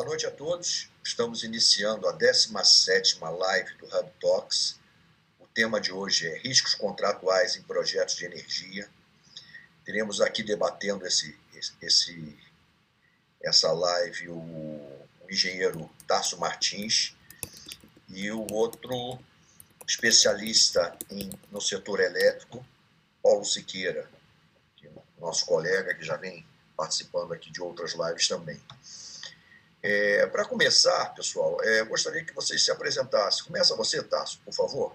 Boa noite a todos. Estamos iniciando a 17ª live do Hub Talks. O tema de hoje é riscos contratuais em projetos de energia. Teremos aqui debatendo esse, esse, essa live o, o engenheiro Tarso Martins e o outro especialista em, no setor elétrico, Paulo Siqueira, é nosso colega que já vem participando aqui de outras lives também. É, Para começar, pessoal, é, gostaria que vocês se apresentassem. Começa você, Tasso, por favor.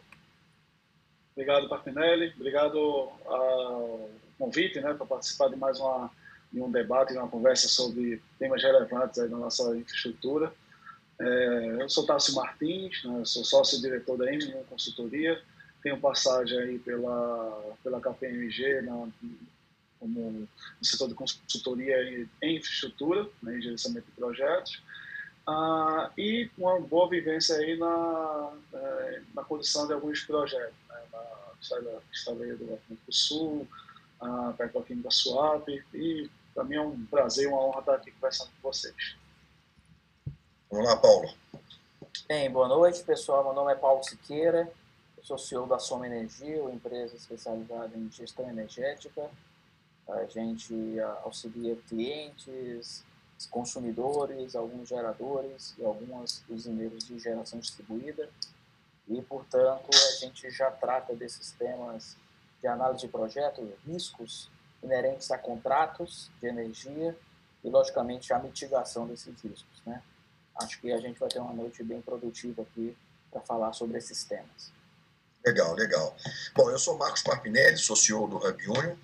Obrigado, Partinelli. Obrigado ao convite né, para participar de mais uma, de um debate, uma conversa sobre temas relevantes aí na nossa infraestrutura. É, eu sou Tássio Martins, né, sou sócio-diretor da M1 Consultoria, tenho passagem aí pela, pela KPMG na, como no setor de consultoria em infraestrutura, né, em gerenciamento de projetos, ah, e uma boa vivência aí na, é, na condução de alguns projetos, né, na estaleia do Atlântico Sul, a Petroquímica Suap, e para mim é um prazer e uma honra estar aqui conversando com vocês. Vamos lá, Paulo. Bem, boa noite, pessoal. Meu nome é Paulo Siqueira, sou CEO da Soma Energia, uma empresa especializada em gestão energética a gente auxilia clientes, consumidores, alguns geradores e alguns usineiros de geração distribuída. E, portanto, a gente já trata desses temas de análise de projeto, riscos inerentes a contratos de energia e, logicamente, a mitigação desses riscos. Né? Acho que a gente vai ter uma noite bem produtiva aqui para falar sobre esses temas. Legal, legal. Bom, eu sou Marcos Parpinelli, sou CEO do Hub Union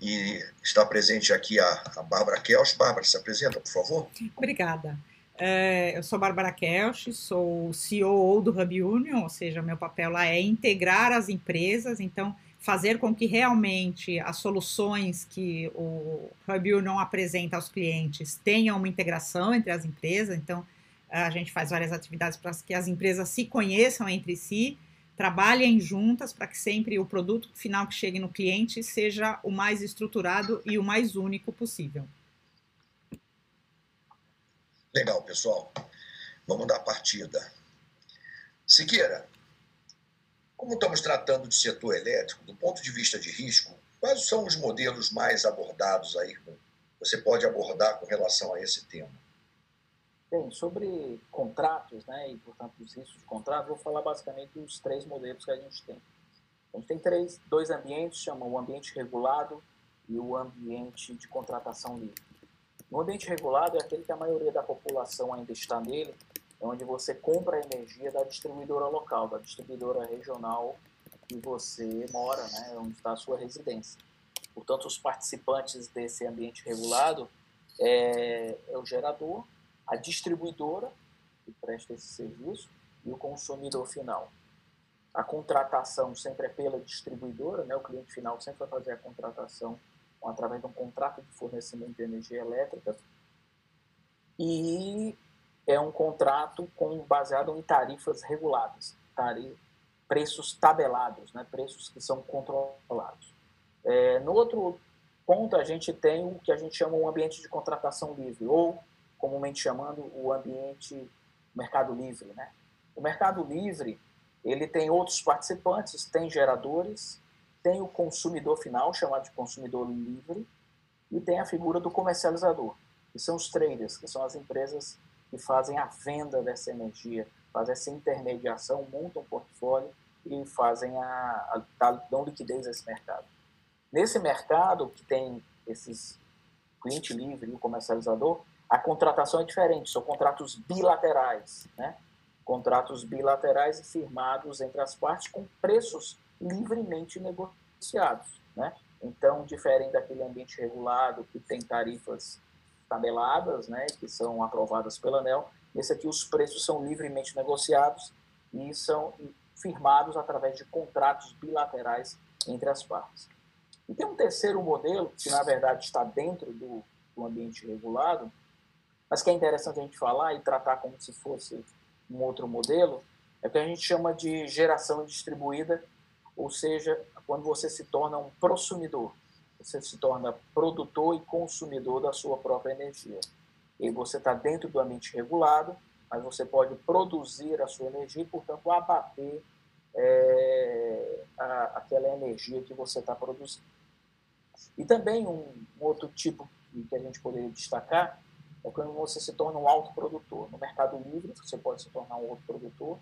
e está presente aqui a, a Bárbara Kelch. Bárbara, se apresenta, por favor. Obrigada. É, eu sou Bárbara Kelch, sou CEO do Hub Union, ou seja, meu papel lá é integrar as empresas, então fazer com que realmente as soluções que o Hub Union apresenta aos clientes tenham uma integração entre as empresas, então a gente faz várias atividades para que as empresas se conheçam entre si, trabalhem juntas para que sempre o produto final que chegue no cliente seja o mais estruturado e o mais único possível. Legal, pessoal. Vamos dar partida. Siqueira, como estamos tratando de setor elétrico, do ponto de vista de risco, quais são os modelos mais abordados aí? Você pode abordar com relação a esse tema? Bem, sobre contratos, né, e portanto os riscos de contrato, vou falar basicamente dos três modelos que a gente tem. A gente tem três, dois ambientes, chama o ambiente regulado e o ambiente de contratação livre. O ambiente regulado é aquele que a maioria da população ainda está nele, é onde você compra a energia da distribuidora local, da distribuidora regional que você mora, né, onde está a sua residência. Portanto, os participantes desse ambiente regulado é, é o gerador, a distribuidora, que presta esse serviço, e o consumidor final. A contratação sempre é pela distribuidora, né? o cliente final sempre vai fazer a contratação através de um contrato de fornecimento de energia elétrica. E é um contrato com, baseado em tarifas reguladas, tarif, preços tabelados, né? preços que são controlados. É, no outro ponto, a gente tem o que a gente chama um ambiente de contratação livre, ou comumente chamando o ambiente mercado livre, né? O mercado livre, ele tem outros participantes, tem geradores, tem o consumidor final, chamado de consumidor livre, e tem a figura do comercializador, que são os traders, que são as empresas que fazem a venda dessa energia, fazem essa intermediação, montam um portfólio e fazem a, a dão liquidez a esse mercado. Nesse mercado que tem esses cliente livre e o comercializador, a contratação é diferente, são contratos bilaterais, né? Contratos bilaterais firmados entre as partes com preços livremente negociados, né? Então, diferente daquele ambiente regulado que tem tarifas tabeladas, né, que são aprovadas pela ANEL, esse aqui os preços são livremente negociados e são firmados através de contratos bilaterais entre as partes. E tem um terceiro modelo, que na verdade está dentro do, do ambiente regulado, mas que é interessante a gente falar e tratar como se fosse um outro modelo, é o que a gente chama de geração distribuída, ou seja, quando você se torna um prosumidor, você se torna produtor e consumidor da sua própria energia. e você está dentro do ambiente regulado, mas você pode produzir a sua energia e, portanto, abater é, a, aquela energia que você está produzindo. E também um, um, outro tipo que a gente poderia destacar é quando você se torna um autoprodutor. No mercado livre, você pode se tornar um autoprodutor,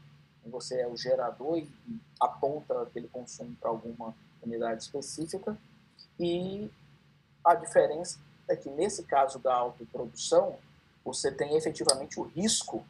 você é o gerador e aponta aquele consumo para alguma unidade específica. E a diferença é que, nesse caso da autoprodução, você tem efetivamente o risco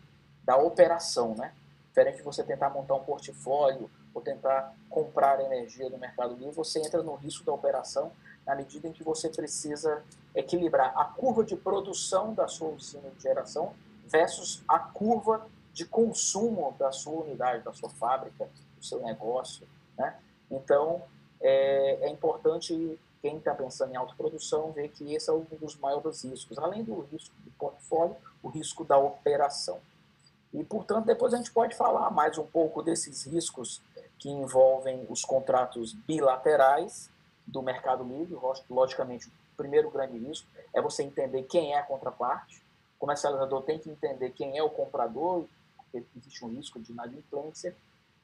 da operação, né? Diferente de você tentar montar um portfólio ou tentar comprar energia no mercado livre, você entra no risco da operação na medida em que você precisa equilibrar a curva de produção da sua usina de geração versus a curva de consumo da sua unidade, da sua fábrica, do seu negócio. Né? Então, é, é importante quem está pensando em autoprodução ver que esse é um dos maiores riscos, além do risco do portfólio, o risco da operação. E, portanto, depois a gente pode falar mais um pouco desses riscos que envolvem os contratos bilaterais do mercado livre. Logicamente, o primeiro grande risco é você entender quem é a contraparte. O comercializador tem que entender quem é o comprador, porque existe um risco de inadimplência.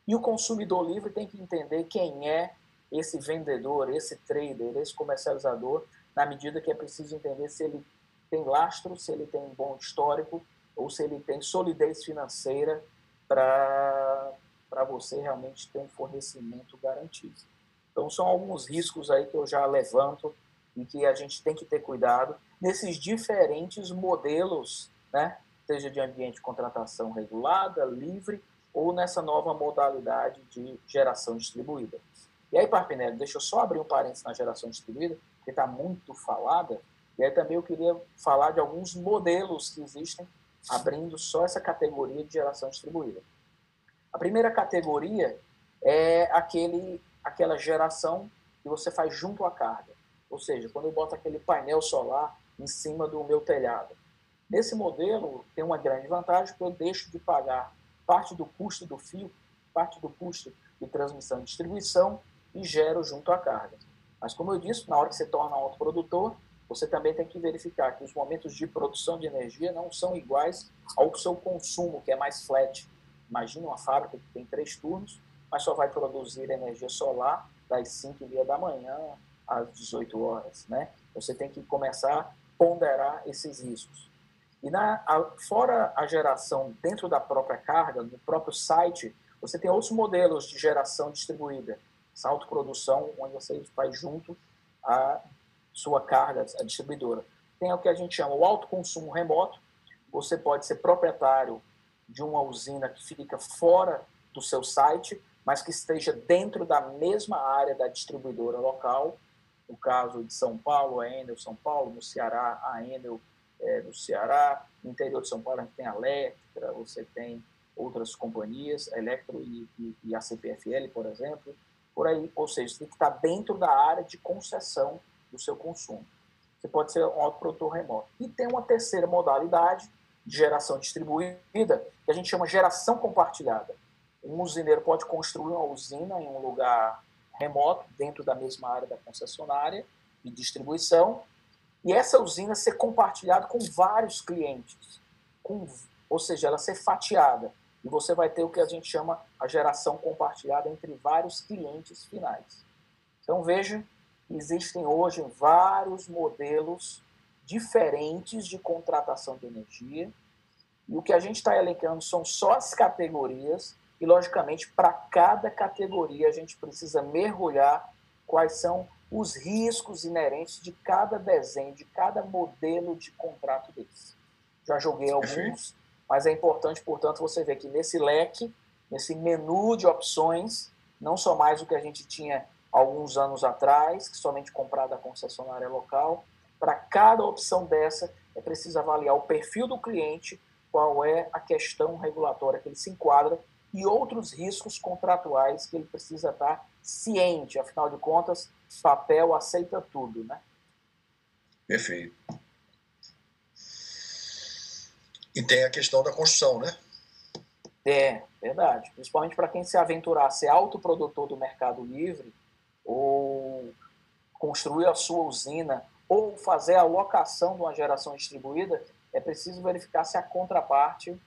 E o consumidor livre tem que entender quem é esse vendedor, esse trader, esse comercializador, na medida que é preciso entender se ele tem lastro, se ele tem um bom histórico ou se ele tem solidez financeira para você realmente ter um fornecimento garantido. Então, são alguns riscos aí que eu já levanto e que a gente tem que ter cuidado nesses diferentes modelos, né? seja de ambiente de contratação regulada, livre, ou nessa nova modalidade de geração distribuída. E aí, Parpinelli, deixa eu só abrir um parênteses na geração distribuída, que está muito falada, e aí também eu queria falar de alguns modelos que existem abrindo só essa categoria de geração distribuída. A primeira categoria é aquele, aquela geração que você faz junto à carga. Ou seja, quando eu boto aquele painel solar em cima do meu telhado. Nesse modelo, tem uma grande vantagem, porque eu deixo de pagar parte do custo do fio, parte do custo de transmissão e distribuição e gero junto à carga. Mas, como eu disse, na hora que você torna autoprodutor, você também tem que verificar que os momentos de produção de energia não são iguais ao seu consumo, que é mais flat. Imagina uma fábrica que tem três turnos, mas só vai produzir energia solar das 5 e meia da manhã às 18 horas. Né? Você tem que começar a ponderar esses riscos. E na, a, fora a geração dentro da própria carga, no próprio site, você tem outros modelos de geração distribuída. Essa autoprodução, onde você faz junto a sua carga, a distribuidora. Tem o que a gente chama o autoconsumo remoto. Você pode ser proprietário de uma usina que fica fora do seu site, mas que esteja dentro da mesma área da distribuidora local. No caso de São Paulo, a Enel São Paulo, no Ceará, a Enel é, do Ceará, no interior de São Paulo a gente tem a Electra, você tem outras companhias, a Electro e, e, e a CPFL, por exemplo, por aí, ou seja, tem que estar dentro da área de concessão do seu consumo. Você pode ser um autoprodutor remoto. E tem uma terceira modalidade de geração distribuída, que a gente chama geração compartilhada. Um usineiro pode construir uma usina em um lugar remoto, dentro da mesma área da concessionária de distribuição, e essa usina ser compartilhada com vários clientes, com, ou seja, ela ser fatiada. E você vai ter o que a gente chama a geração compartilhada entre vários clientes finais. Então veja existem hoje vários modelos diferentes de contratação de energia. E o que a gente está elencando são só as categorias, e, logicamente, para cada categoria a gente precisa mergulhar quais são os riscos inerentes de cada desenho, de cada modelo de contrato desse. Já joguei alguns, mas é importante, portanto, você ver que nesse leque, nesse menu de opções, não só mais o que a gente tinha alguns anos atrás, que somente comprar da concessionária local. Para cada opção dessa, é preciso avaliar o perfil do cliente, qual é a questão regulatória que ele se enquadra e outros riscos contratuais que ele precisa estar ciente. Afinal de contas, papel aceita tudo, né? Perfeito. E tem a questão da construção, né? É, verdade. Principalmente para quem se aventurar a ser autoprodutor do mercado livre, ou construir a sua usina, ou fazer a locação de uma geração distribuída, é preciso verificar se a contraparte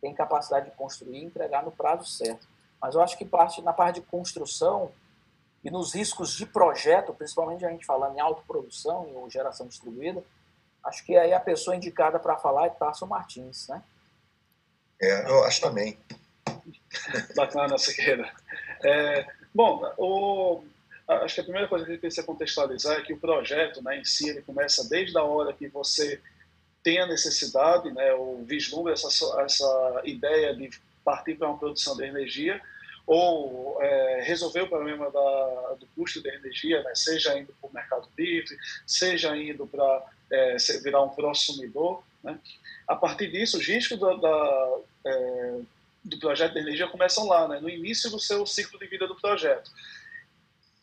tem capacidade de construir e entregar no prazo certo. Mas eu acho que parte na parte de construção e nos riscos de projeto, principalmente a gente falando em autoprodução ou geração distribuída, acho que aí a pessoa indicada para falar é Tarso Martins, né? É, eu acho também. Bacana, Siqueira. É, bom, o, acho que a primeira coisa que a gente precisa contextualizar é que o projeto né, em si ele começa desde a hora que você tem a necessidade, né, ou vislumbra essa, essa ideia de partir para uma produção de energia, ou é, resolver o problema da, do custo de energia, né, seja indo para o mercado livre, seja indo para é, virar um consumidor. Né. A partir disso, os riscos da, da é, do projeto de energia começam lá, né, no início do seu ciclo de vida do projeto.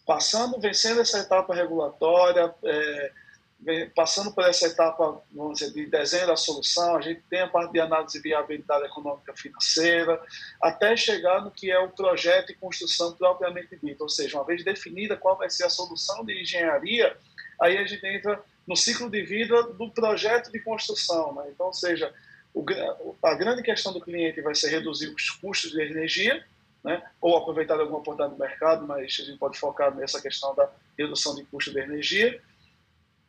Passando, vencendo essa etapa regulatória, é, passando por essa etapa vamos dizer, de desenho da solução, a gente tem a parte de análise de viabilidade econômica financeira, até chegar no que é o projeto e construção propriamente dito, ou seja, uma vez definida qual vai ser a solução de engenharia, aí a gente entra no ciclo de vida do projeto de construção. Né? Então, ou seja, a grande questão do cliente vai ser reduzir os custos de energia, né? ou aproveitar alguma oportunidade do mercado, mas a gente pode focar nessa questão da redução de custo de energia,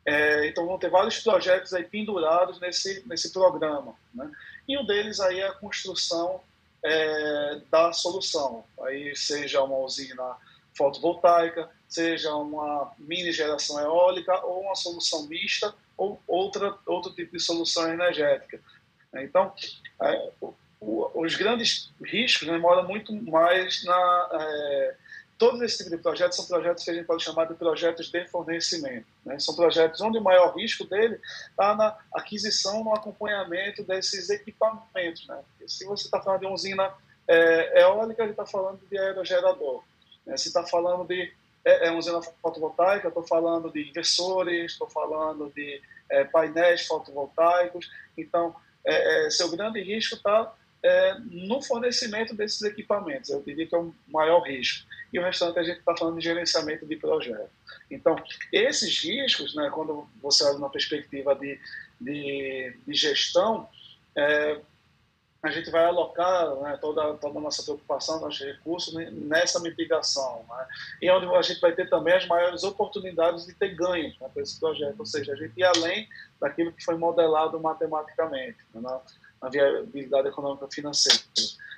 é, então vão ter vários projetos aí pendurados nesse, nesse programa. Né? E um deles aí é a construção é, da solução. Aí seja uma usina fotovoltaica, seja uma mini geração eólica ou uma solução mista ou outra, outro tipo de solução energética. Então, é, o, os grandes riscos né, moram muito mais na todos esses tipos de projetos são projetos que a gente pode chamar de projetos de fornecimento. Né? São projetos onde o maior risco dele está na aquisição, no acompanhamento desses equipamentos. Né? se você está falando de usina é, eólica, ele está falando de aerogerador. Né? Se está falando de é, é usina fotovoltaica, estou falando de inversores, estou falando de é, painéis fotovoltaicos. Então, é, é seu grande risco está é, no fornecimento desses equipamentos. Eu diria que é o maior risco. E o restante a gente está falando de gerenciamento de projeto. Então, esses riscos, né, quando você olha uma perspectiva de, de, de gestão, é, a gente vai alocar né, toda, toda a nossa preocupação, nossos recursos nessa mitigação. Né? E é onde a gente vai ter também as maiores oportunidades de ter ganhos né, para esse projeto, ou seja, a gente ir além daquilo que foi modelado matematicamente. Né? na viabilidade econômica financeira.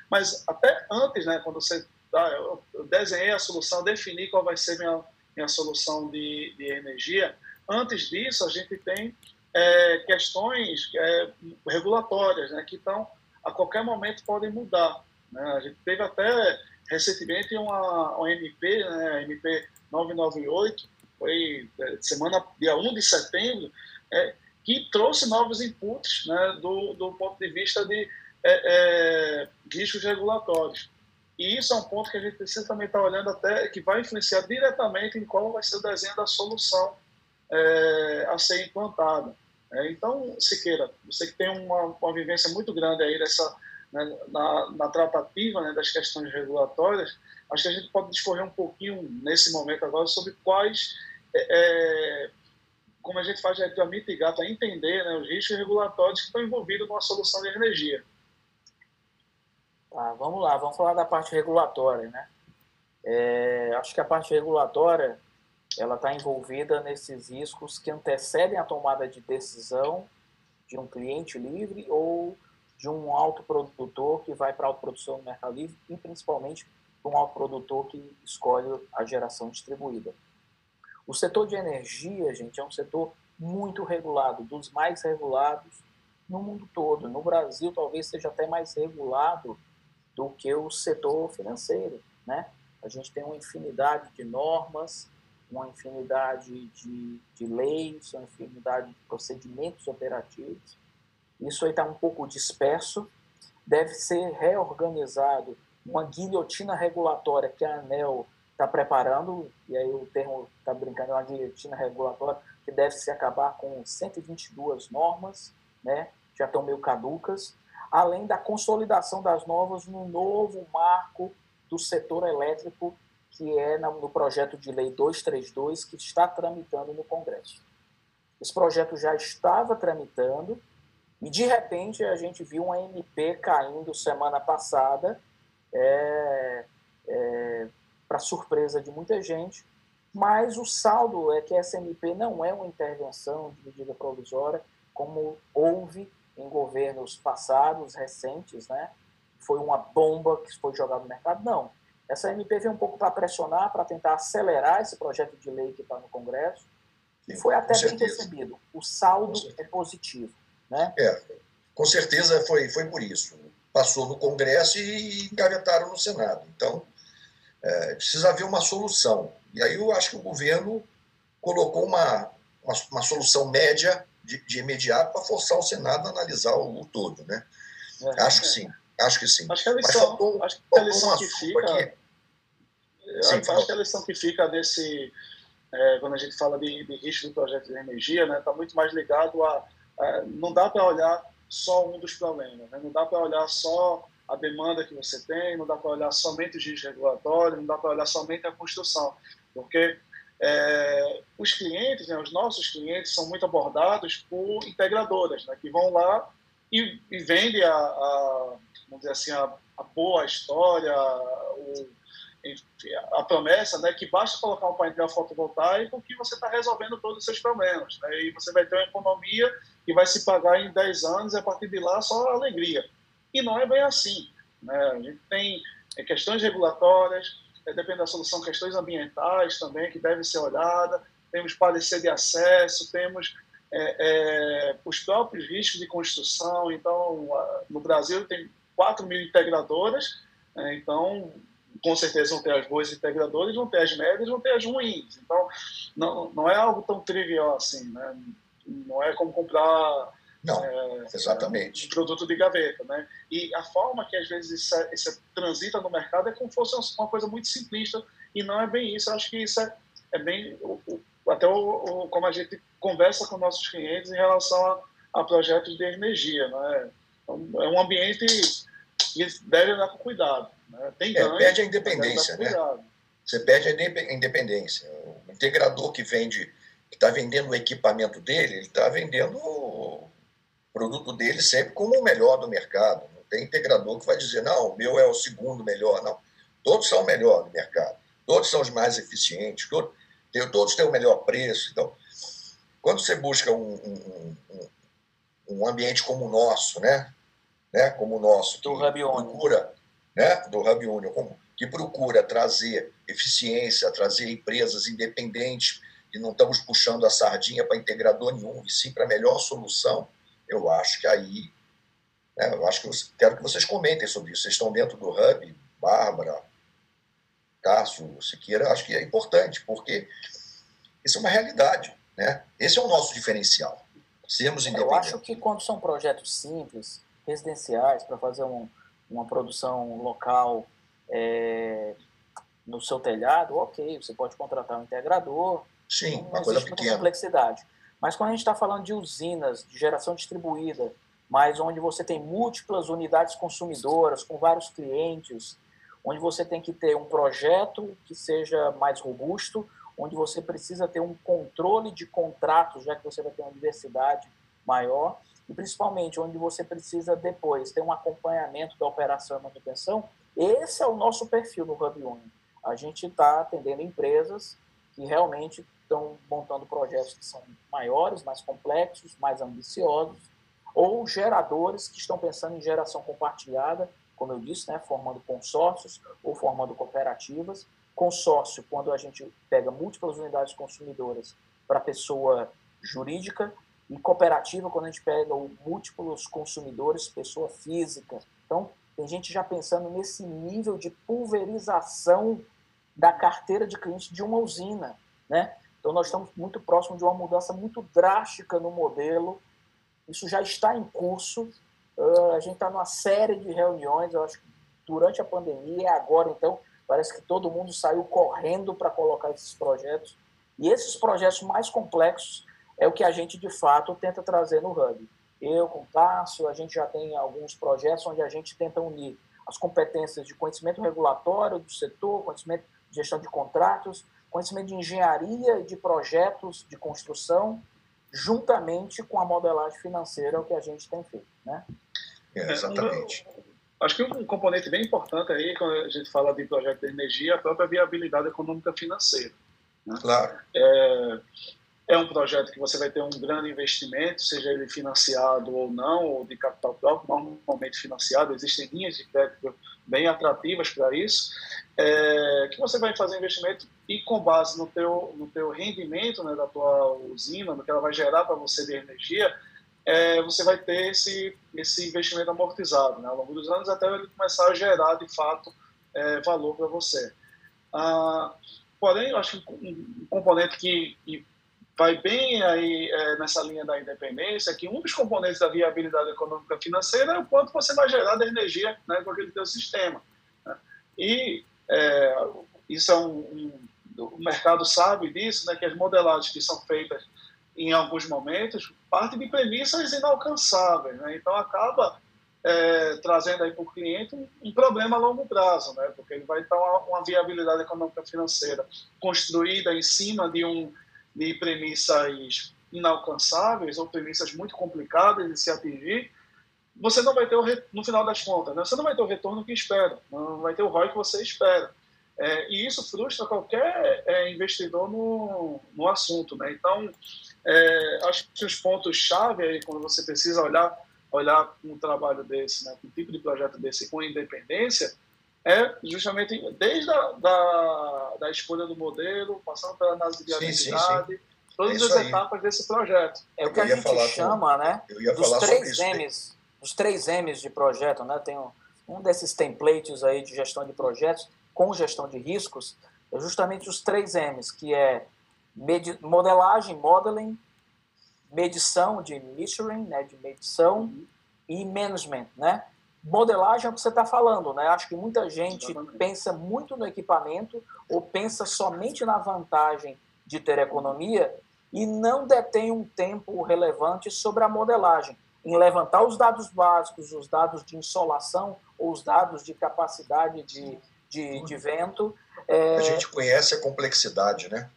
Mas até antes, né, quando você tá, eu desenhei a solução, defini qual vai ser minha minha solução de, de energia. Antes disso, a gente tem é, questões é, regulatórias, né, que estão a qualquer momento podem mudar. Né? A gente teve até recentemente uma, uma MP, né, MP 998, foi é, semana dia 1 de setembro, é, que trouxe novos inputs né, do, do ponto de vista de é, é, riscos regulatórios. E isso é um ponto que a gente precisa também estar olhando até, que vai influenciar diretamente em qual vai ser o desenho da solução é, a ser implantada. É, então, Siqueira, você que tem uma, uma vivência muito grande aí dessa, né, na, na, tratativa né, das questões regulatórias, acho que a gente pode discorrer um pouquinho nesse momento agora sobre quais é, é como a gente faz para mitigar, para entender né, os riscos regulatórios que estão envolvidos numa solução de energia. Tá, vamos lá, vamos falar da parte regulatória, né? É, acho que a parte regulatória ela está envolvida nesses riscos que antecedem a tomada de decisão de um cliente livre ou de um autoprodutor que vai para a autoprodução no mercado livre e principalmente um autoprodutor que escolhe a geração distribuída. O setor de energia, gente, é um setor muito regulado, dos mais regulados no mundo todo. No Brasil, talvez seja até mais regulado do que o setor financeiro, né? A gente tem uma infinidade de normas, uma infinidade de, de leis, uma infinidade de procedimentos operativos. Isso aí está um pouco disperso, deve ser reorganizado uma guilhotina regulatória que a ANEL está preparando, e aí o termo está brincando, é uma guilhotina regulatória, que deve se acabar com 122 normas, né, já estão meio caducas, além da consolidação das novas no novo marco do setor elétrico, que é no projeto de lei 232, que está tramitando no Congresso. Esse projeto já estava tramitando, E de repente a gente viu uma MP caindo semana passada, é, é, para surpresa de muita gente, mas o saldo é que essa MP não é uma intervenção de medida provisória, como houve em governos passados, recentes, né? Foi uma bomba que foi jogada no mercado. Não. Essa MP veio um pouco para pressionar, para tentar acelerar esse projeto de lei que está no Congresso, e foi até bem recebido. O saldo é positivo. Né? É, com certeza foi, foi por isso. Passou no Congresso e engavetaram no Senado. Então, é, precisa haver uma solução. E aí eu acho que o governo colocou uma, uma, uma solução média de, de imediato para forçar o Senado a analisar o, o todo. Né? É, acho que sim. Acho que sim. Acho que a lição, faltou, acho que a lição que fica. Sim, acho que a lição que fica desse. É, quando a gente fala de, de risco do projeto de energia, está né, tá muito mais ligado a. a não dá para olhar só um dos problemas, né? não dá para olhar só a demanda que você tem, não dá para olhar somente os riscos regulatórios, não dá para olhar somente a construção, porque é, os clientes, né, os nossos clientes, são muito abordados por integradoras, né, que vão lá e, e vendem a, a, vamos dizer assim, a, a boa história, o, a promessa, né, que basta colocar um painel fotovoltaico que você está resolvendo todos os seus problemas, né, e você vai ter uma economia que vai se pagar em 10 anos e a partir de lá só alegria. E não é bem assim. Né? A gente tem questões regulatórias, é, depende da solução, questões ambientais também que devem ser olhadas, temos parecer de acesso, temos é, é, os próprios riscos de construção. Então, no Brasil tem 4 mil integradoras, né? então, com certeza vão ter as boas integradoras, vão ter as médias, vão ter as ruins. Então, não, não é algo tão trivial assim. Né? Não é como comprar não, é, exatamente. Um produto de gaveta, né? E a forma que às vezes isso, é, isso transita no mercado é como se fosse uma coisa muito simplista e não é bem isso. Eu acho que isso é, é bem o, o, até o, como a gente conversa com nossos clientes em relação a, a projetos de energia, né? Então, é um ambiente que deve andar com cuidado. Né? Tem ganho, é, perde a independência, né? Você perde a independência. O integrador que vende, que está vendendo o equipamento dele, ele está vendendo produto dele sempre como o melhor do mercado. Não tem integrador que vai dizer, não, o meu é o segundo melhor. Não. Todos são o melhor do mercado. Todos são os mais eficientes. Todos, todos têm o melhor preço. Então, quando você busca um, um, um, um ambiente como o nosso, né? né? Como o nosso, do Hub procura, né? Do Hub Union, que procura trazer eficiência, trazer empresas independentes, e não estamos puxando a sardinha para integrador nenhum, e sim para a melhor solução eu acho que aí. Né, eu acho que eu quero que vocês comentem sobre isso. Vocês estão dentro do Hub, Bárbara, Cássio, Siqueira, acho que é importante, porque isso é uma realidade. Né? Esse é o nosso diferencial. Sermos independentes. Eu acho que quando são projetos simples, residenciais, para fazer um, uma produção local é, no seu telhado, ok, você pode contratar um integrador. Sim, uma coisa pequena. complexidade. Mas quando a gente está falando de usinas de geração distribuída, mas onde você tem múltiplas unidades consumidoras com vários clientes, onde você tem que ter um projeto que seja mais robusto, onde você precisa ter um controle de contratos, já que você vai ter uma diversidade maior, e principalmente onde você precisa depois ter um acompanhamento da operação e manutenção, esse é o nosso perfil no Hub. A gente está atendendo empresas que realmente estão montando projetos que são maiores, mais complexos, mais ambiciosos, ou geradores que estão pensando em geração compartilhada, como eu disse, né, formando consórcios ou formando cooperativas. Consórcio, quando a gente pega múltiplas unidades consumidoras para pessoa jurídica, e cooperativa, quando a gente pega múltiplos consumidores, pessoa física. Então, tem gente já pensando nesse nível de pulverização da carteira de clientes de uma usina, né? Então, nós estamos muito próximos de uma mudança muito drástica no modelo. Isso já está em curso. Uh, a gente está numa série de reuniões, eu acho que durante a pandemia, e agora, então, parece que todo mundo saiu correndo para colocar esses projetos. E esses projetos mais complexos é o que a gente, de fato, tenta trazer no Hub. Eu, com o Cássio, a gente já tem alguns projetos onde a gente tenta unir as competências de conhecimento regulatório do setor, conhecimento de gestão de contratos, conhecimento de engenharia e de projetos de construção juntamente com a modelagem financeira, é o que a gente tem feito. Né? É, exatamente. Acho que um componente bem importante aí, quando a gente fala de projeto de energia, é a própria viabilidade econômica financeira. Né? Claro. É, é um projeto que você vai ter um grande investimento, seja ele financiado ou não, ou de capital próprio, normalmente financiado, existem linhas de crédito bem atrativas para isso, é, que você vai fazer investimento e com base no teu, no teu rendimento né, da tua usina, no que ela vai gerar para você de energia, é, você vai ter esse, esse investimento amortizado né, ao longo dos anos até ele começar a gerar, de fato, é, valor para você. Ah, porém, eu acho que um componente que, que vai bem aí é, nessa linha da independência, que um dos componentes da viabilidade econômica financeira é o quanto você vai gerar de energia né, com aquele teu sistema. Né? E é, isso é um, um, o mercado sabe disso, né, que as modelagens que são feitas em alguns momentos partem de premissas inalcançáveis, né? então acaba é, trazendo aí para o cliente um, um, problema a longo prazo, né? porque ele vai estar uma, uma viabilidade econômica financeira construída em cima de um de premissas inalcançáveis ou premissas muito complicadas de se atingir, você não vai ter, o, no final das contas, né? você não vai ter o retorno que espera, não vai ter o ROI que você espera. É, e isso frustra qualquer é, investidor no, no assunto. Né? Então, é, acho que os pontos-chave aí, quando você precisa olhar, olhar um trabalho desse, né, um tipo de projeto desse com independência, é justamente desde a da, da escolha do modelo, passando pela análise de viabilidade, todas é as aí. etapas desse projeto. É o que a gente chama, com... né, dos três M's, dos três M's de projeto, né, tem um, um desses templates aí de gestão de projetos com gestão de riscos, é justamente os três M's, que é modelagem, modeling, medição de measuring, né, de medição, uhum. e management, né? modelagem é o que você está falando, né? Acho que muita gente Exatamente. pensa muito no equipamento ou pensa somente na vantagem de ter economia e não detém um tempo relevante sobre a modelagem, em levantar os dados básicos, os dados de insolação ou os dados de capacidade de, de, de vento. É... A gente conhece a complexidade, né?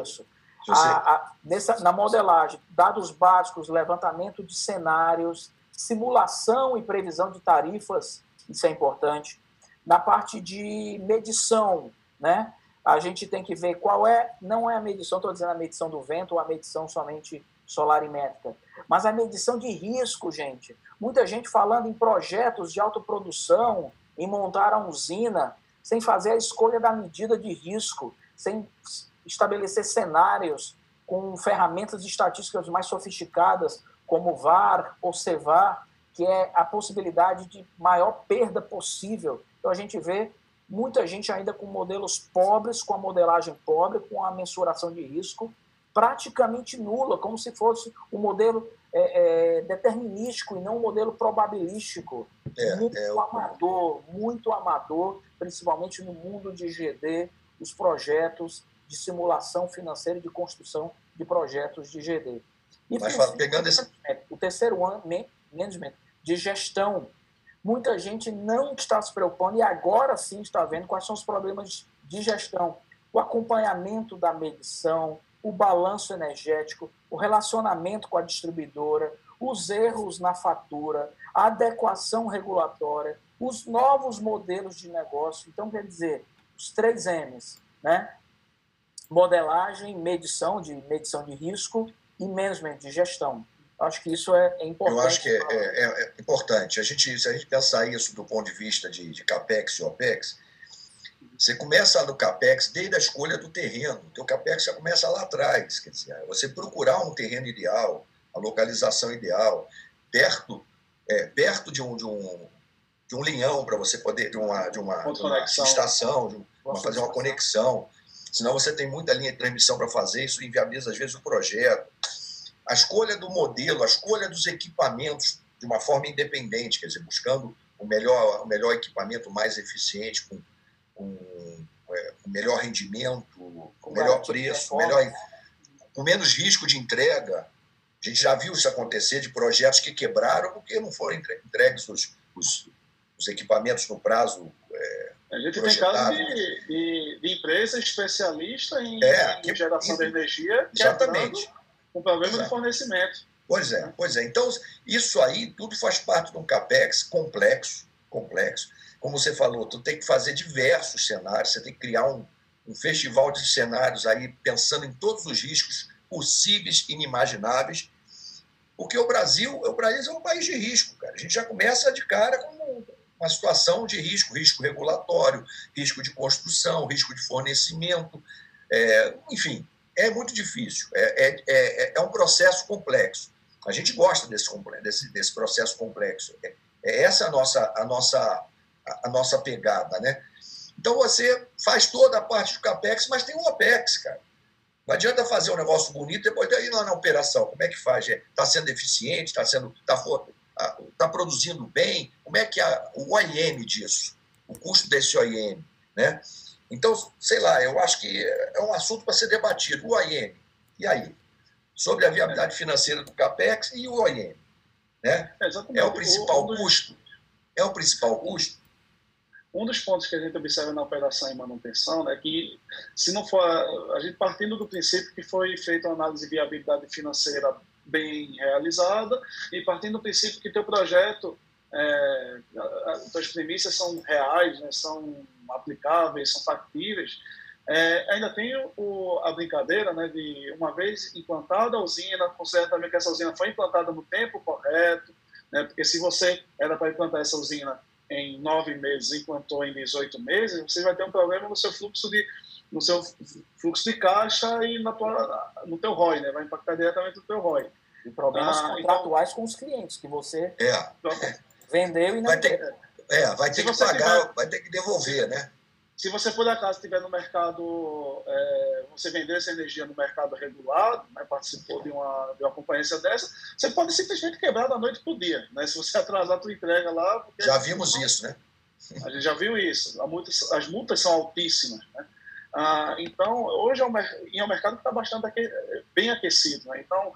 Isso. A, a, nessa, na modelagem, dados básicos, levantamento de cenários, simulação e previsão de tarifas, isso é importante. Na parte de medição, né? A gente tem que ver qual é, não é a medição, estou dizendo a medição do vento ou a medição somente solarimétrica, mas a medição de risco, gente. Muita gente falando em projetos de autoprodução, em montar a usina, sem fazer a escolha da medida de risco, sem estabelecer cenários com ferramentas estatísticas mais sofisticadas, como VAR ou CEVAR, que é a possibilidade de maior perda possível. Então a gente vê muita gente ainda com modelos pobres, com a modelagem pobre, com a mensuração de risco praticamente nula, como se fosse um modelo é, é, determinístico e não um modelo probabilístico. É, muito é amador, muito amador, principalmente no mundo de GD, os projetos de simulação financeira e de construção de projetos de GD. E Mas, pegando esse... o terceiro ano, management, de gestão. Muita gente não está se preocupando e agora sim está vendo quais são os problemas de gestão. O acompanhamento da medição, o balanço energético, o relacionamento com a distribuidora, os erros na fatura, a adequação regulatória, os novos modelos de negócio. Então, quer dizer, os três M's, né? Modelagem, medição de medição de risco e management, de gestão. Acho que isso é, é importante. Eu acho que é, é, é, importante. A gente, se a gente pensar isso do ponto de vista de, de CAPEX e OPEX, você começa no CAPEX desde a escolha do terreno. O teu CAPEX já começa lá atrás. Quer dizer, você procurar um terreno ideal, a localização ideal, perto, é, perto de um, de um, de um linhão para você poder, de uma, de uma, de uma estação, de uma, fazer uma conexão senão você tem muita linha de transmissão para fazer, isso inviabiliza às vezes o projeto. A escolha do modelo, a escolha dos equipamentos de uma forma independente, quer dizer, buscando o melhor, o melhor equipamento mais eficiente, com, com, é, com melhor rendimento, com melhor preço, melhor, com menos risco de entrega. A gente já viu isso acontecer de projetos que quebraram porque não foram entregues os, os, os equipamentos no prazo é, a gente tem casos de, de, de, empresa especialista em, é, que, em geração de energia. Exatamente. com problema Exato. de fornecimento. Pois é, pois é. Então, isso aí tudo faz parte de um CAPEX complexo, complexo. Como você falou, tu tem que fazer diversos cenários, você tem que criar um, um festival de cenários aí, pensando em todos os riscos possíveis e inimagináveis, porque o Brasil, o Brasil é um país de risco, cara. A gente já começa de cara com uma situação de risco, risco regulatório, risco de construção, risco de fornecimento, é, enfim, é muito difícil, é, é, é, é, um processo complexo. A gente gosta desse, desse, desse processo complexo. É, é essa a nossa, a, nossa, a nossa pegada, né? Então você faz toda a parte do CAPEX, mas tem o OPEX, cara. Não adianta fazer um negócio bonito e depois ir lá na operação. Como é que faz? Está sendo eficiente? Está sendo, tá, tá produzindo bem? Como é que é o OIM disso? O custo desse OIM, né? Então, sei lá, eu acho que é um assunto para ser debatido. O OIM, e aí? Sobre a viabilidade financeira do CAPEX e o OIM. Né? É, é o principal custo? É o principal custo? Um dos pontos que a gente observa na operação e manutenção é que, se não for a gente partindo do princípio que foi feita uma análise de viabilidade financeira bem realizada. E partindo do princípio que teu projeto, é, as premissas são reais, né, são aplicáveis, são factíveis, é, ainda tem o, a brincadeira né, de, uma vez implantada a usina, considera também que essa usina foi implantada no tempo correto, né, porque se você era para implantar essa usina em nove meses implantou em 18 meses, você vai ter um problema no seu fluxo de no seu fluxo de caixa e na tua, no teu ROI, né? Vai impactar diretamente no teu ROI. E problemas ah, contratuais então, com os clientes que você é, vendeu e não vai ter, é, vai ter que pagar, tiver, vai ter que devolver, né? Se você por acaso estiver no mercado, é, você vendeu essa energia no mercado regulado, né, participou de uma, de uma concorrência dessa, você pode simplesmente quebrar da noite para o dia. Né, se você atrasar a tua entrega lá... Já vimos não, isso, né? A gente já viu isso. As multas são altíssimas. Né? Ah, então, hoje é um, é um mercado que está bastante aque, bem aquecido. Né? Então,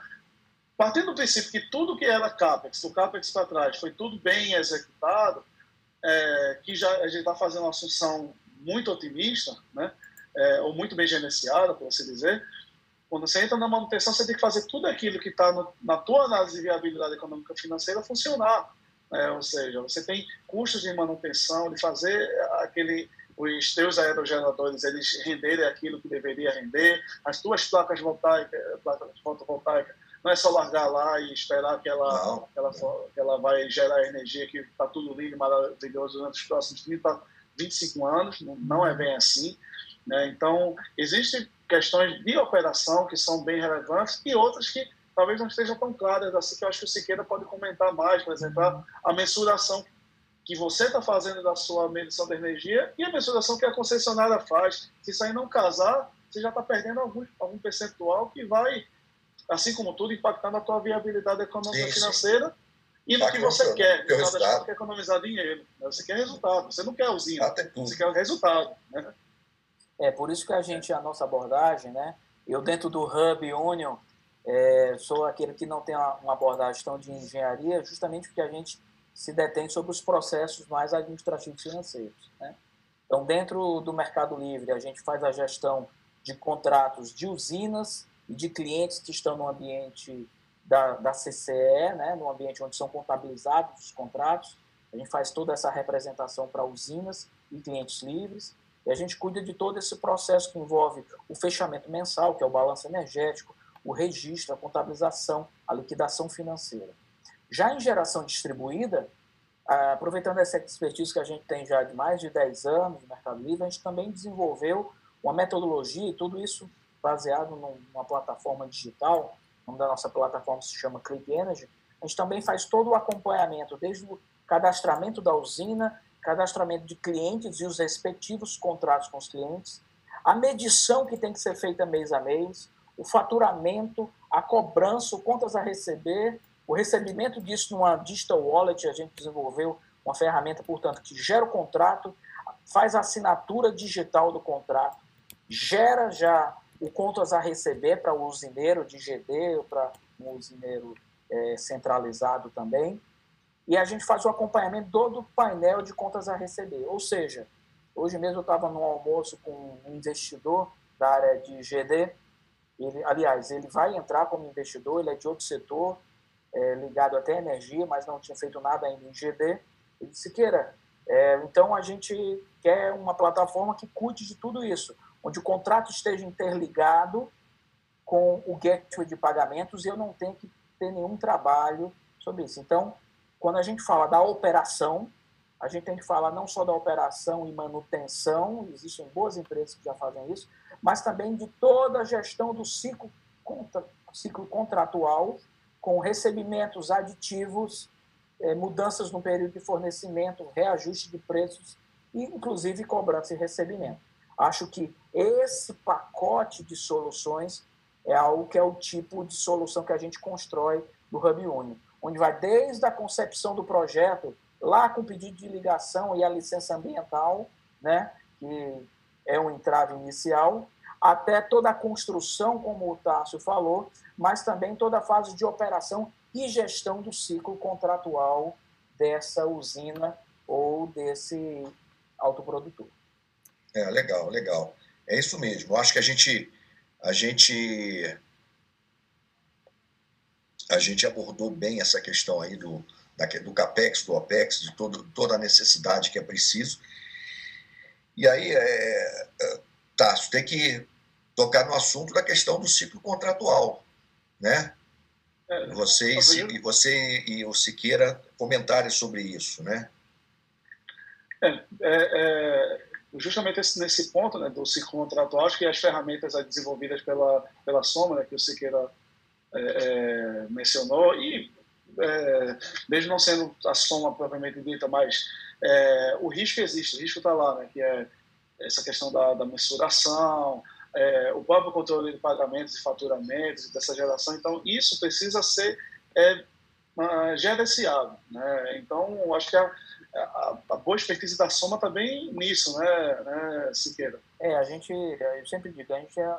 partindo do princípio que tudo que era CAPEX, do CAPEX para trás, foi tudo bem executado, é, que já a gente está fazendo uma assunção muito otimista, né? É, ou muito bem gerenciada, por assim dizer, quando você entra na manutenção, você tem que fazer tudo aquilo que está na tua análise de viabilidade econômica financeira funcionar. Né? Ou seja, você tem custos de manutenção, de fazer aquele os teus aerogeradores eles renderem aquilo que deveria render, as tuas placas voltaicas, placas fotovoltaicas, não é só largar lá e esperar que ela, que ela, que ela vai gerar energia, que está tudo lindo, maravilhoso durante os próximos 30 25 anos, não é bem assim. Né? Então, existem questões de operação que são bem relevantes e outras que talvez não estejam tão claras assim, que eu acho que o Siqueira pode comentar mais, por exemplo, a mensuração que você está fazendo da sua medição de energia e a mensuração que a concessionária faz. Se isso aí não casar, você já está perdendo algum, algum percentual que vai, assim como tudo, impactar na tua viabilidade econômica sim, financeira e no que você quer. No final você quer economizar dinheiro. Né? Você quer resultado. Você não quer usina. Você quer o resultado. Né? É por isso que a gente, a nossa abordagem, né? Eu dentro do Hub Union, é, sou aquele que não tem uma, uma abordagem tão de engenharia, justamente porque a gente se detém sobre os processos mais administrativos financeiros. Né? Então, dentro do Mercado Livre, a gente faz a gestão de contratos de usinas e de clientes que estão no ambiente da, da CCE, né, no ambiente onde são contabilizados os contratos. A gente faz toda essa representação para usinas e clientes livres. E a gente cuida de todo esse processo que envolve o fechamento mensal, que é o balanço energético, o registro, a contabilização, a liquidação financeira. Já em geração distribuída, aproveitando essa expertise que a gente tem já de mais de 10 anos no Mercado Livre, a gente também desenvolveu uma metodologia, e tudo isso baseado numa plataforma digital, o nome da nossa plataforma se chama Click Energy, a gente também faz todo o acompanhamento, desde o cadastramento da usina, cadastramento de clientes e os respectivos contratos com os clientes, a medição que tem que ser feita mês a mês, o faturamento, a cobrança, contas a receber, o recebimento disso numa digital wallet, a gente desenvolveu uma ferramenta, portanto, que gera o contrato, faz a assinatura digital do contrato, gera já o contas a receber para o usineiro de GD para um usineiro é, centralizado também. E a gente faz o acompanhamento do painel de contas a receber. Ou seja, hoje mesmo eu estava no almoço com um investidor da área de GD ele, aliás, ele vai entrar como investidor, ele é de outro setor, é, ligado até à energia, mas não tinha feito nada ainda em GD. Ele disse, queira, é, então a gente quer uma plataforma que cuide de tudo isso, onde o contrato esteja interligado com o gateway de pagamentos e eu não tenho que ter nenhum trabalho sobre isso. Então, quando a gente fala da operação, a gente tem que falar não só da operação e manutenção, existem boas empresas que já fazem isso, mas também de toda a gestão do ciclo, contra, ciclo contratual, com recebimentos aditivos, eh, mudanças no período de fornecimento, reajuste de preços e, inclusive, cobrança e recebimento. Acho que esse pacote de soluções é algo que é o tipo de solução que a gente constrói no Hub onde vai desde a concepção do projeto, lá com o pedido de ligação e a licença ambiental, né, que é um entrave inicial, até toda a construção, como o Tássio falou, mas também toda a fase de operação e gestão do ciclo contratual dessa usina ou desse autoprodutor. É, legal, legal. É isso mesmo. Eu acho que a gente, a gente a gente abordou bem essa questão aí do, do CAPEX, do OPEX, de todo, toda a necessidade que é preciso. E aí, é, Tássio, tem que tocar no assunto da questão do ciclo contratual, né? É, você, e, você e o Siqueira comentarem sobre isso, né? É, é, é, justamente esse, nesse ponto né, do ciclo contratual, acho que as ferramentas desenvolvidas pela, pela Soma, né, que o Siqueira é, é, mencionou, e mesmo não sendo a soma propriamente dita, mas o risco existe, o risco está lá, né, que é essa questão da, da mensuração, é, o próprio controle de pagamentos e faturamentos dessa geração. Então, isso precisa ser é, gerenciado. Né? Então, acho que a, a, a, boa expertise da Soma está bem nisso, né, né, Siqueira? É, a gente, eu sempre digo, a gente é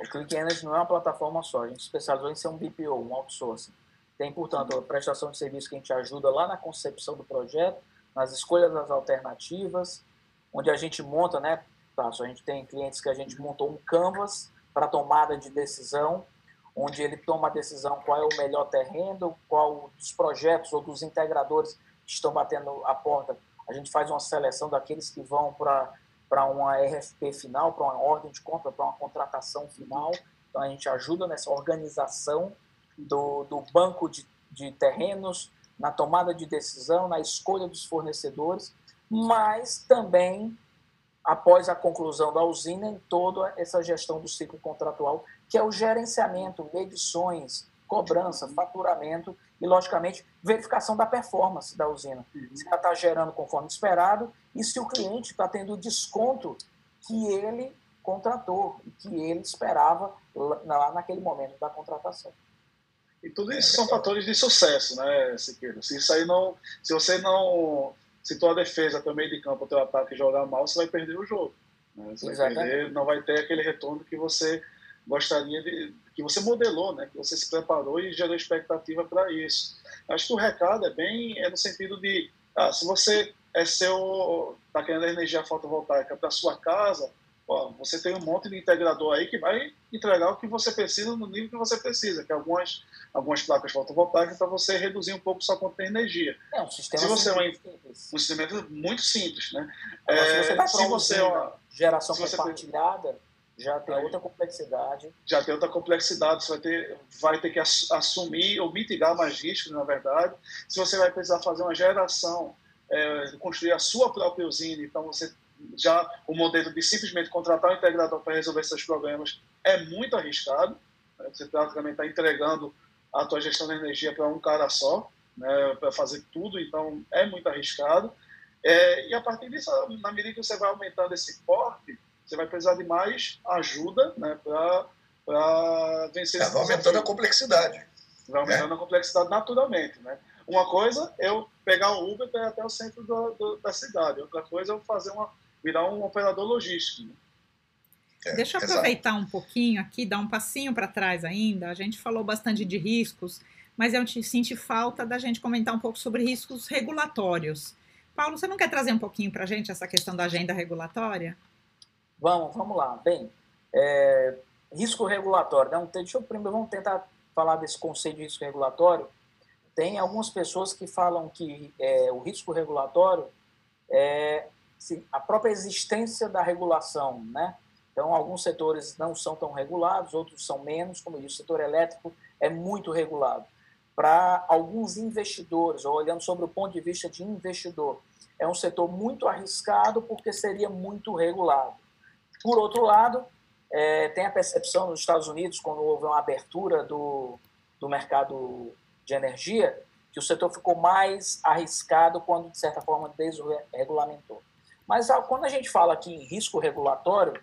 o Click Energy não é uma plataforma só, a gente especializou em ser um BPO, um outsourcing. Tem, portanto, a prestação de serviço que a gente ajuda lá na concepção do projeto, nas escolhas das alternativas, onde a gente monta, né, Tasso? A gente tem clientes que a gente montou um canvas para tomada de decisão, onde ele toma a decisão qual é o melhor terreno, qual dos projetos ou dos integradores que estão batendo a porta. A gente faz uma seleção daqueles que vão para para uma RFP final, para uma ordem de compra, para uma contratação final. Então, a gente ajuda nessa organização do, do banco de, de terrenos, na tomada de decisão, na escolha dos fornecedores, mas também após a conclusão da usina em toda essa gestão do ciclo contratual, que é o gerenciamento, medições, cobrança, faturamento e, logicamente, verificação da performance da usina. Uhum. Se ela está gerando conforme esperado e se o cliente está tendo o desconto que ele contratou e que ele esperava lá naquele momento da contratação. E tudo isso são fatores de sucesso, né, Siqueira? Se isso aí não, se você não, se tua defesa, teu meio de campo, teu ataque jogar mal, você vai perder o jogo. Né? Você vai perder, não vai ter aquele retorno que você gostaria de, que você modelou, né? Que você se preparou e gerou expectativa para isso. Acho que o recado é bem é no sentido de, ah, se você é seu está querendo energia fotovoltaica para sua casa, ó, você tem um monte de integrador aí que vai entregar o que você precisa no nível que você precisa, que é algumas algumas placas fotovoltaicas para você reduzir um pouco sua conta de energia. É um sistema se você é um, um sistema muito simples, né? É, se você, tá se você ó, geração se compartilhada já tem outra complexidade. Já tem outra complexidade, você vai ter, vai ter que assumir ou mitigar mais riscos, na verdade. Se você vai precisar fazer uma geração, é, construir a sua própria usina, então você já o modelo de simplesmente contratar um integrador para resolver esses problemas é muito arriscado. Né? Você praticamente está entregando a tua gestão de energia para um cara só, né, para fazer tudo, então é muito arriscado. É, e a partir disso, na medida que você vai aumentando esse porte, você vai precisar de mais ajuda né, para vencer é, Vai aumentando a complexidade. Vai aumentando é. a complexidade naturalmente. Né? Uma coisa é eu pegar o Uber para ir até o centro do, do, da cidade, outra coisa é eu fazer uma, virar um operador logístico. Né? É, Deixa eu aproveitar exato. um pouquinho aqui, dar um passinho para trás ainda. A gente falou bastante de riscos, mas eu senti falta da gente comentar um pouco sobre riscos regulatórios. Paulo, você não quer trazer um pouquinho para a gente essa questão da agenda regulatória? Vamos, vamos lá. Bem, é, risco regulatório. Né? Deixa eu primeiro vamos tentar falar desse conceito de risco regulatório. Tem algumas pessoas que falam que é, o risco regulatório é a própria existência da regulação, né? Então, alguns setores não são tão regulados, outros são menos, como eu disse, o setor elétrico é muito regulado. Para alguns investidores, ou olhando sobre o ponto de vista de investidor, é um setor muito arriscado porque seria muito regulado. Por outro lado, é, tem a percepção nos Estados Unidos, quando houve uma abertura do, do mercado de energia, que o setor ficou mais arriscado quando, de certa forma, desregulamentou. Mas quando a gente fala aqui em risco regulatório,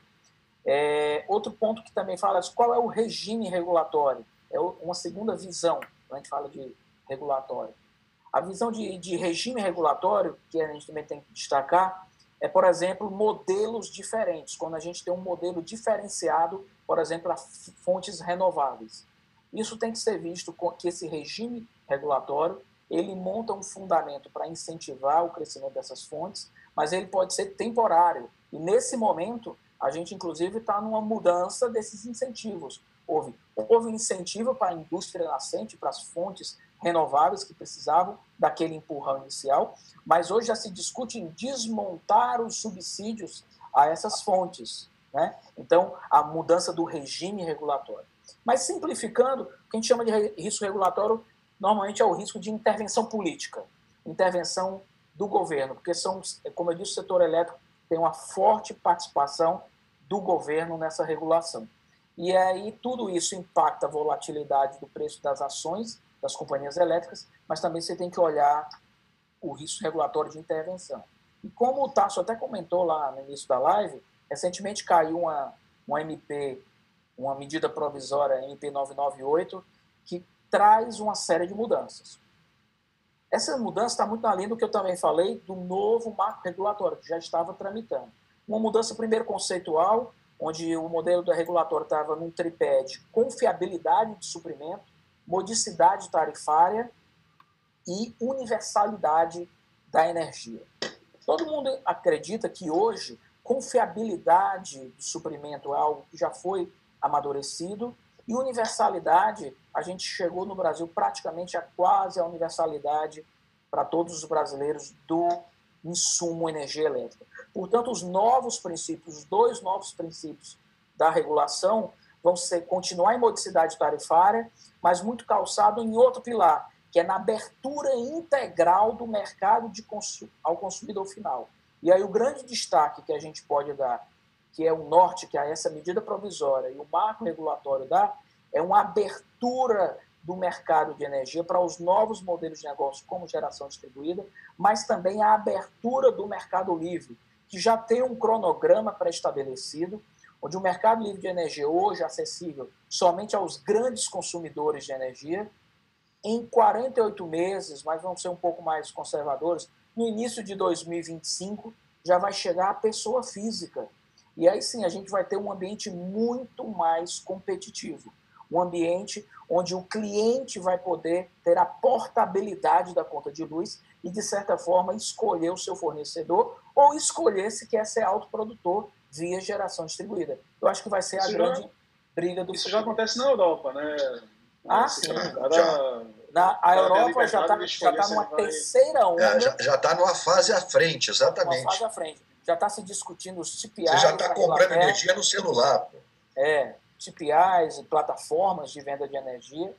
é, outro ponto que também fala qual é o regime regulatório. É uma segunda visão quando a gente fala de regulatório. A visão de, de regime regulatório, que a gente também tem que destacar, é, por exemplo, modelos diferentes. Quando a gente tem um modelo diferenciado, por exemplo, a fontes renováveis. Isso tem que ser visto com que esse regime regulatório ele monta um fundamento para incentivar o crescimento dessas fontes, mas ele pode ser temporário. E nesse momento, a gente inclusive está numa mudança desses incentivos. Houve, houve incentivo para a indústria nascente, para as fontes renováveis que precisavam daquele empurrão inicial, mas hoje já se discute em desmontar os subsídios a essas fontes. Né? Então, a mudança do regime regulatório. Mas simplificando, o que a gente chama de risco regulatório normalmente é o risco de intervenção política, intervenção do governo, porque são, como eu disse, o setor elétrico tem uma forte participação do governo nessa regulação. E aí tudo isso impacta a volatilidade do preço das ações das companhias elétricas, mas também você tem que olhar o risco regulatório de intervenção. E como o Tasso até comentou lá no início da live, recentemente caiu uma, uma MP, uma medida provisória MP 998, que traz uma série de mudanças. Essa mudança está muito na linha do que eu também falei do novo marco regulatório, que já estava tramitando. Uma mudança, primeiro, conceitual, onde o modelo da regulatório estava num tripé de confiabilidade de suprimento, modicidade tarifária e universalidade da energia. Todo mundo acredita que hoje confiabilidade de suprimento é algo que já foi amadurecido e universalidade, a gente chegou no Brasil praticamente a quase a universalidade para todos os brasileiros do insumo energia elétrica. Portanto, os novos princípios, os dois novos princípios da regulação vão ser continuar em modicidade tarifária, mas muito calçado em outro pilar, que é na abertura integral do mercado de ao consumidor final. E aí o grande destaque que a gente pode dar que é o norte, que é essa medida provisória, e o marco regulatório dá, é uma abertura do mercado de energia para os novos modelos de negócio, como geração distribuída, mas também a abertura do mercado livre, que já tem um cronograma pré-estabelecido, onde o mercado livre de energia hoje é acessível somente aos grandes consumidores de energia. Em 48 meses, mas vamos ser um pouco mais conservadores, no início de 2025 já vai chegar a pessoa física, e aí sim a gente vai ter um ambiente muito mais competitivo. Um ambiente onde o cliente vai poder ter a portabilidade da conta de luz e, de certa forma, escolher o seu fornecedor ou escolher se quer ser autoprodutor via geração distribuída. Eu acho que vai ser a grande já, briga do Isso futuro. já acontece na Europa, né? Ah, sim. Cada, na, a Europa já está já tá numa terceira onda. É, já está numa fase à frente, exatamente. Uma fase à frente já está se discutindo os TPIs. Você já está comprando energia no celular. Pô. É, TPIs, plataformas de venda de energia.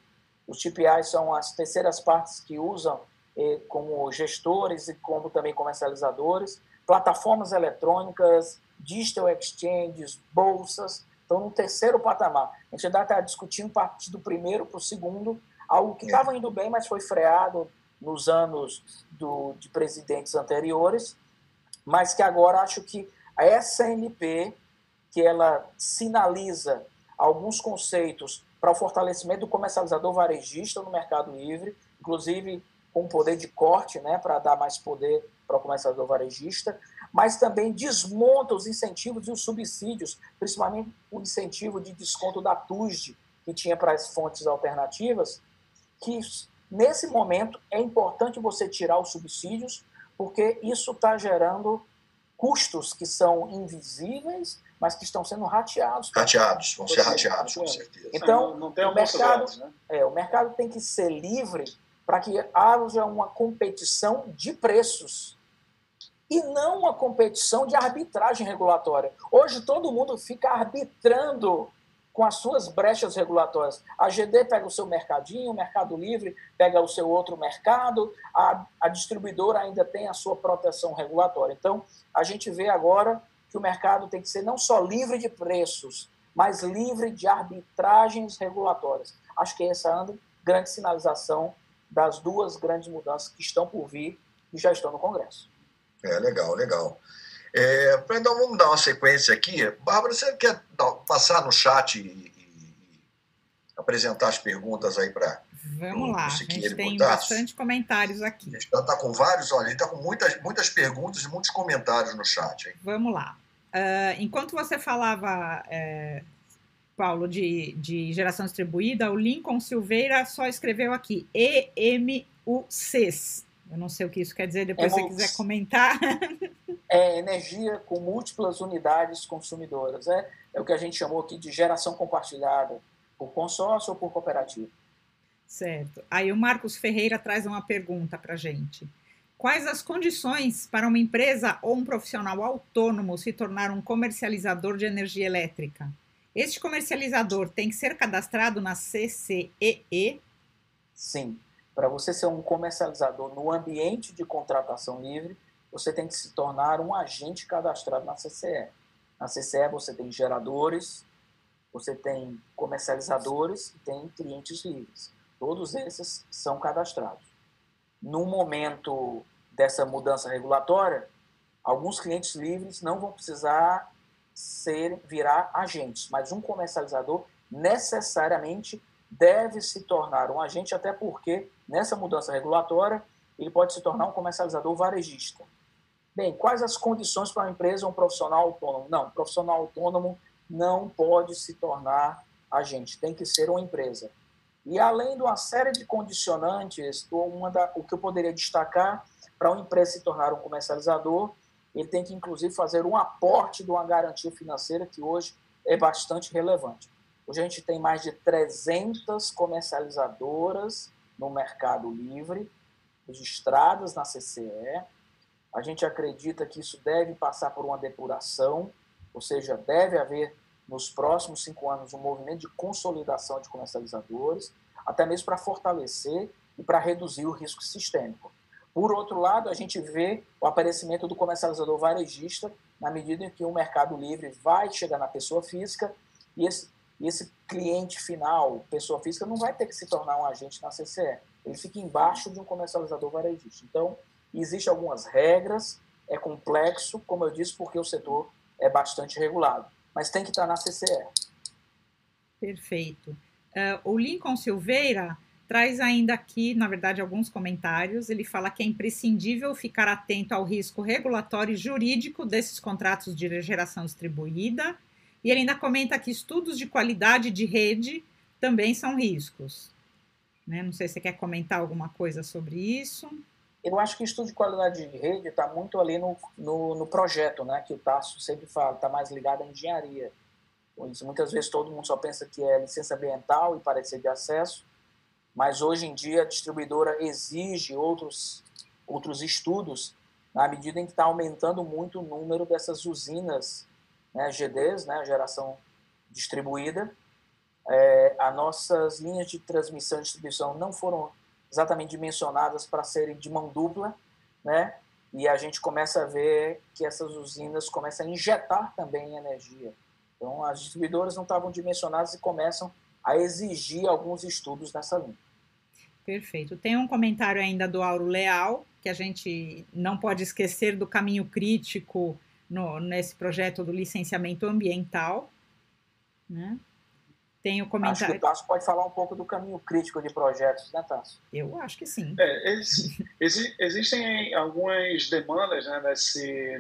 Os TPIs são as terceiras partes que usam eh, como gestores e como também comercializadores. Plataformas eletrônicas, digital exchanges, bolsas. Então, no terceiro patamar. A gente ainda está discutindo partir do primeiro para o segundo, algo que estava indo bem, mas foi freado nos anos do, de presidentes anteriores mas que agora acho que a SNP, que ela sinaliza alguns conceitos para o fortalecimento do comercializador varejista no Mercado Livre, inclusive com poder de corte, né, para dar mais poder para o comercializador varejista, mas também desmonta os incentivos e os subsídios, principalmente o incentivo de desconto da TUSD, que tinha para as fontes alternativas, que nesse momento é importante você tirar os subsídios porque isso está gerando custos que são invisíveis mas que estão sendo rateados. Rateados, vão ser rateados, com certeza. Então, não, não o, mercado, né? é, o mercado tem que ser livre para que haja uma competição de preços e não uma competição de arbitragem regulatória. Hoje todo mundo fica arbitrando com as suas brechas regulatórias. A GD pega o seu mercadinho, o Mercado Livre pega o seu outro mercado, a, a distribuidora ainda tem a sua proteção regulatória. Então, a gente vê agora que o mercado tem que ser não só livre de preços, mas livre de arbitragens regulatórias. Acho que essa é a grande sinalização das duas grandes mudanças que estão por vir e já estão no Congresso. É, legal, legal. É, então vamos dar uma sequência aqui. Bárbara, você quer passar no chat e, e, apresentar as perguntas aí para. Vamos lá, a gente tem bastante comentários aqui. A gente está com vários, olha, a gente está com muitas, muitas perguntas e muitos comentários no chat. Hein? Vamos lá. Uh, enquanto você falava, é, Paulo, de, de geração distribuída, o Lincoln Silveira só escreveu aqui EMUCs. Eu não sei o que isso quer dizer, depois se você quiser comentar. É energia com múltiplas unidades consumidoras. É, é o que a gente chamou aqui de geração compartilhada, por consórcio ou por cooperativa. Certo. Aí o Marcos Ferreira traz uma pergunta para a gente. Quais as condições para uma empresa ou um profissional autônomo se tornar um comercializador de energia elétrica? Este comercializador tem que ser cadastrado na CCEE? Sim. Para você ser um comercializador no ambiente de contratação livre, você tem que se tornar um agente cadastrado na CCE. Na CCE você tem geradores, você tem comercializadores e tem clientes livres. Todos esses são cadastrados. No momento dessa mudança regulatória, alguns clientes livres não vão precisar ser virar agentes, mas um comercializador necessariamente deve se tornar um agente, até porque nessa mudança regulatória ele pode se tornar um comercializador varejista. Bem, quais as condições para uma empresa ou um profissional autônomo? Não, um profissional autônomo não pode se tornar agente, tem que ser uma empresa. E além de uma série de condicionantes, uma da, o que eu poderia destacar para uma empresa se tornar um comercializador, ele tem que inclusive fazer um aporte de uma garantia financeira que hoje é bastante relevante. Hoje a gente tem mais de 300 comercializadoras no Mercado Livre, registradas na CCE, a gente acredita que isso deve passar por uma depuração, ou seja, deve haver nos próximos cinco anos um movimento de consolidação de comercializadores, até mesmo para fortalecer e para reduzir o risco sistêmico. Por outro lado, a gente vê o aparecimento do comercializador varejista na medida em que o mercado livre vai chegar na pessoa física e esse, esse cliente final, pessoa física, não vai ter que se tornar um agente na CCE. Ele fica embaixo de um comercializador varejista. Então, Existem algumas regras, é complexo, como eu disse, porque o setor é bastante regulado, mas tem que estar na CCE. Perfeito. Uh, o Lincoln Silveira traz ainda aqui, na verdade, alguns comentários. Ele fala que é imprescindível ficar atento ao risco regulatório e jurídico desses contratos de geração distribuída. E ele ainda comenta que estudos de qualidade de rede também são riscos. Né? Não sei se você quer comentar alguma coisa sobre isso. Eu acho que o estudo de qualidade de rede está muito ali no, no, no, projeto, né, que o Tasso sempre fala, está mais ligado à engenharia. Isso, muitas vezes todo mundo só pensa que é licença ambiental e parecer de acesso, mas hoje em dia a distribuidora exige outros, outros estudos na medida em que está aumentando muito o número dessas usinas né, GDs, né, geração distribuída. É, as nossas linhas de transmissão e distribuição não foram exatamente dimensionadas para serem de mão dupla, né? E a gente começa a ver que essas usinas começam a injetar também energia. Então, as distribuidoras não estavam dimensionadas e começam a exigir alguns estudos nessa linha. Perfeito. Tem um comentário ainda do Auro Leal, que a gente não pode esquecer do caminho crítico no, nesse projeto do licenciamento ambiental. Né? Tem o comentário. Acho que o Tasso pode falar um pouco do caminho crítico de projetos, né, Tasso? Eu acho que sim. É, ex, existem algumas demandas né, nesse,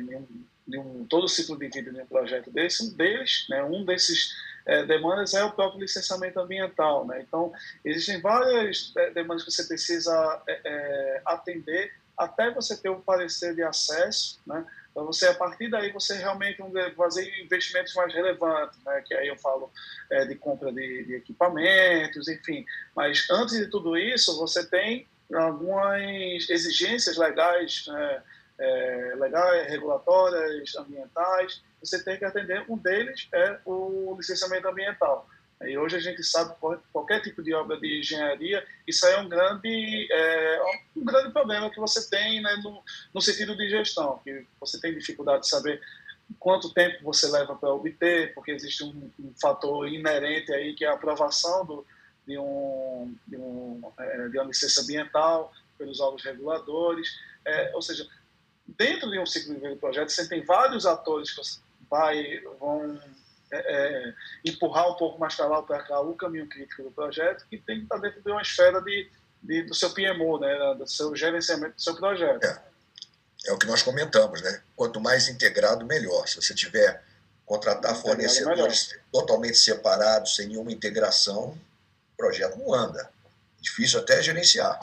de um, todo o ciclo de vida de um projeto desse. Um deles, né, um desses é, demandas é o próprio licenciamento ambiental. Né? Então, existem várias é, demandas que você precisa é, é, atender até você ter o um parecer de acesso, né? Então, você, a partir daí, você realmente fazer investimentos mais relevantes, né? que aí eu falo é, de compra de, de, equipamentos, enfim. Mas, antes de tudo isso, você tem algumas exigências legais, né? é, legais, regulatórias, ambientais, você tem que atender. Um deles é o licenciamento ambiental. E hoje a gente sabe que qualquer tipo de obra de engenharia, isso é um grande, é, um grande problema que você tem né, no, no sentido de gestão, que você tem dificuldade de saber quanto tempo você leva para obter, porque existe um, um, fator inerente aí que é a aprovação do, de, um, de, um, é, de uma licença ambiental pelos órgãos reguladores. É, ou seja, dentro de um ciclo de projeto, você tem vários atores que vai, vão é, é, empurrar um pouco mais para lá ou para cá o caminho crítico do projeto, que tem que estar dentro de uma esfera de, de do seu PMO, né, do seu gerenciamento do seu projeto. É. é o que nós comentamos, né? Quanto mais integrado, melhor. Se você tiver contratar fornecedores totalmente separados, sem nenhuma integração, o projeto não anda. Difícil até gerenciar.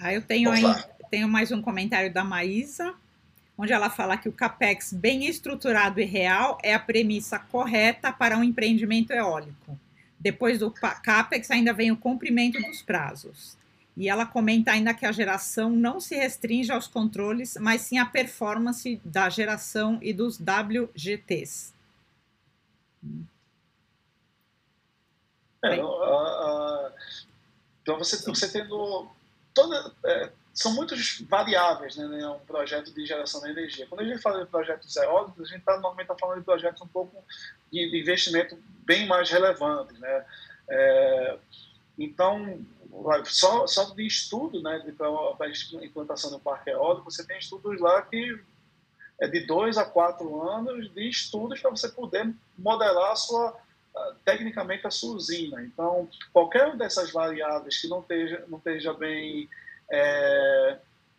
Ah, eu tenho aí, tenho mais um comentário da Maísa onde ela fala que o CAPEX bem estruturado e real é a premissa correta para um empreendimento eólico. Depois do CAPEX ainda vem o cumprimento dos prazos. E ela comenta ainda que a geração não se restringe aos controles, mas sim à performance da geração e dos WGTs. É, então você, você tendo toda, é, são muitas variáveis né, em um projeto de geração de energia. Quando a gente fala de projetos eólicos, a gente tá, normalmente está falando de projetos um pouco de, de investimento bem mais relevantes. Né? É, então, só, só de estudo né, para a implantação do parque eólico, você tem estudos lá que é de dois a quatro anos de estudos para você poder modelar a sua tecnicamente a sua usina. Então, qualquer dessas variáveis que não esteja, não esteja bem é,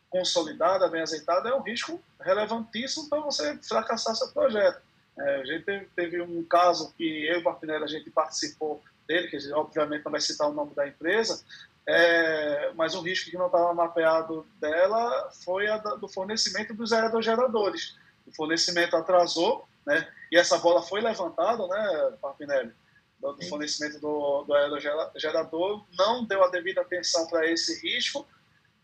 consolidada, bem azeitada, é um risco relevantíssimo para você fracassar seu projeto. É, a gente teve, teve, um caso que eu e o Martinelli, a gente participou dele, que obviamente não vai citar o nome da empresa, é, mas um risco que não estava mapeado dela foi a do fornecimento dos aerogeradores. O fornecimento atrasou, né, e essa bola foi levantada, né, Martinelli, do, do fornecimento do, do aerogerador, não deu a devida atenção para esse risco,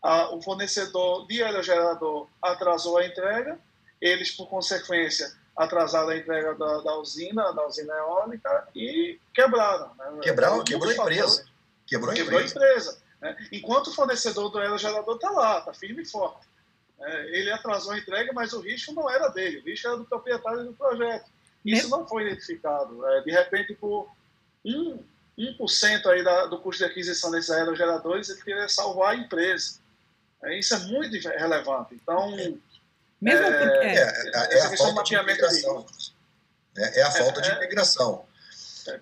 a, o fornecedor de aerogerador atrasou a entrega, eles, por consequência, atrasaram a entrega da, da usina, da usina eólica e quebraram. Né? Quebraram, quebrou a empresa. Quebrou, quebrou a empresa. Né? Enquanto o fornecedor do aerogerador está lá, está firme e forte. É, ele atrasou a entrega, mas o risco não era dele, o risco era do proprietário do projeto. Isso não foi identificado. É, de repente, por um, 1% aí da, do custo de aquisição desses aerogeradores, ele queria salvar a empresa. É, isso é muito relevante. Então, mesmo é, porque é, é, é a falta de integração. É, é a falta de integração.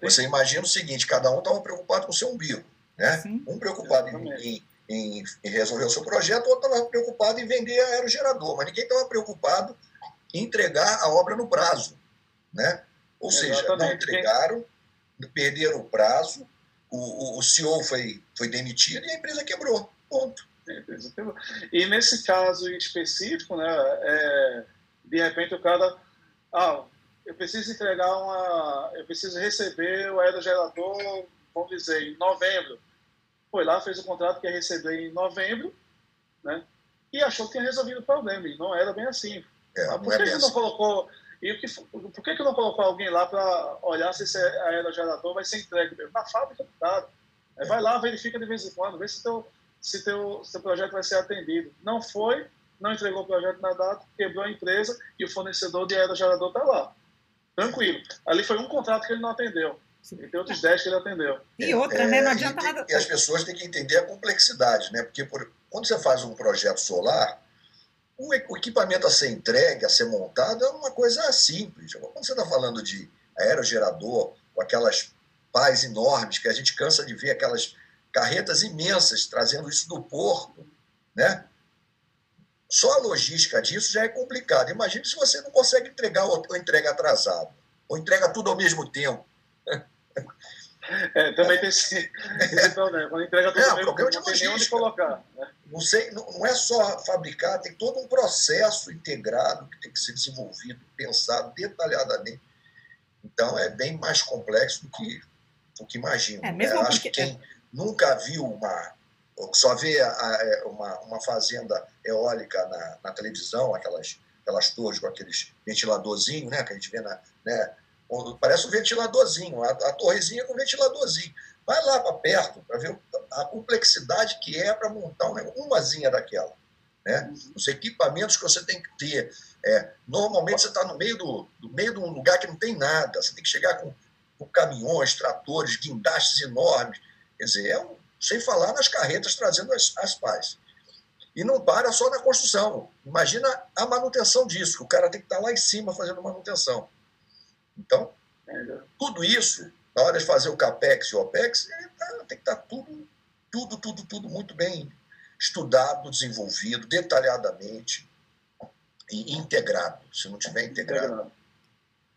Você imagina o seguinte: cada um estava preocupado com o seu umbigo. Né? Um preocupado em, em, em, resolver o seu projeto, o outro estava preocupado em vender aerogerador, mas ninguém estava preocupado em entregar a obra no prazo. Né? Ou seja, não entregaram, perderam o prazo, o, o, o CEO foi, foi demitido e a empresa quebrou. Ponto. E nesse caso específico, né, é, de repente o cara, ah, eu preciso entregar uma, eu preciso receber o aerogerador, vamos dizer, em novembro. Foi lá, fez o contrato que ia receber em novembro, né, e achou que tinha resolvido o problema, e não era bem assim. É, ah, por que, é que não assim. colocou, e que, por que, que não colocou alguém lá para olhar se esse aerogerador vai ser entregue Na fábrica do cara. Vai lá, verifica de vez em quando, vê se teu se teu, seu projeto vai ser atendido. Não foi, não entregou o projeto na data, quebrou a empresa e o fornecedor de aerogerador está lá. Tranquilo. Ali foi um contrato que ele não atendeu. E tem outros 10 que ele atendeu. E outra, é, né? Não adianta e, nada. E as pessoas têm que entender a complexidade, né? Porque por, quando você faz um projeto solar, o equipamento a ser entregue, a ser montado, é uma coisa simples. Quando você está falando de aerogerador, com aquelas pás enormes, que a gente cansa de ver aquelas carretas imensas trazendo isso do porto, né? Só a logística disso já é complicado. Imagine se você não consegue entregar ou entrega atrasado, ou entrega tudo ao mesmo tempo. É, também tem esse, esse problema. Quando entrega tudo É, mesmo, problema de não tem onde colocar. Né? Não, sei, não, não é só fabricar, tem todo um processo integrado que tem que ser desenvolvido, pensado detalhadamente. Então é bem mais complexo do que, do que imagino. É, mesmo né? Acho porque- que quem nunca viu uma. só vê a- a- é, uma, uma fazenda eólica na, na televisão, aquelas, aquelas torres com aqueles ventiladorzinhos, né? Que a gente vê na. Né? Parece um ventiladorzinho, a, a torrezinha com ventiladorzinho. Vai lá para perto para ver a complexidade que é para montar um negócio, umazinha daquela. Né? Os equipamentos que você tem que ter. É, normalmente você está no meio do, do meio de um lugar que não tem nada. Você tem que chegar com, com caminhões, tratores, guindastes enormes. Quer dizer, é um, sem falar nas carretas trazendo as, as pás. E não para só na construção. Imagina a manutenção disso, que o cara tem que estar lá em cima fazendo manutenção. Então, tudo isso, na hora de fazer o CAPEX e o OPEX, tá- tem que estar tudo, tudo, tudo, tudo muito bem estudado, desenvolvido, detalhadamente e integrado. Se não tiver integrado.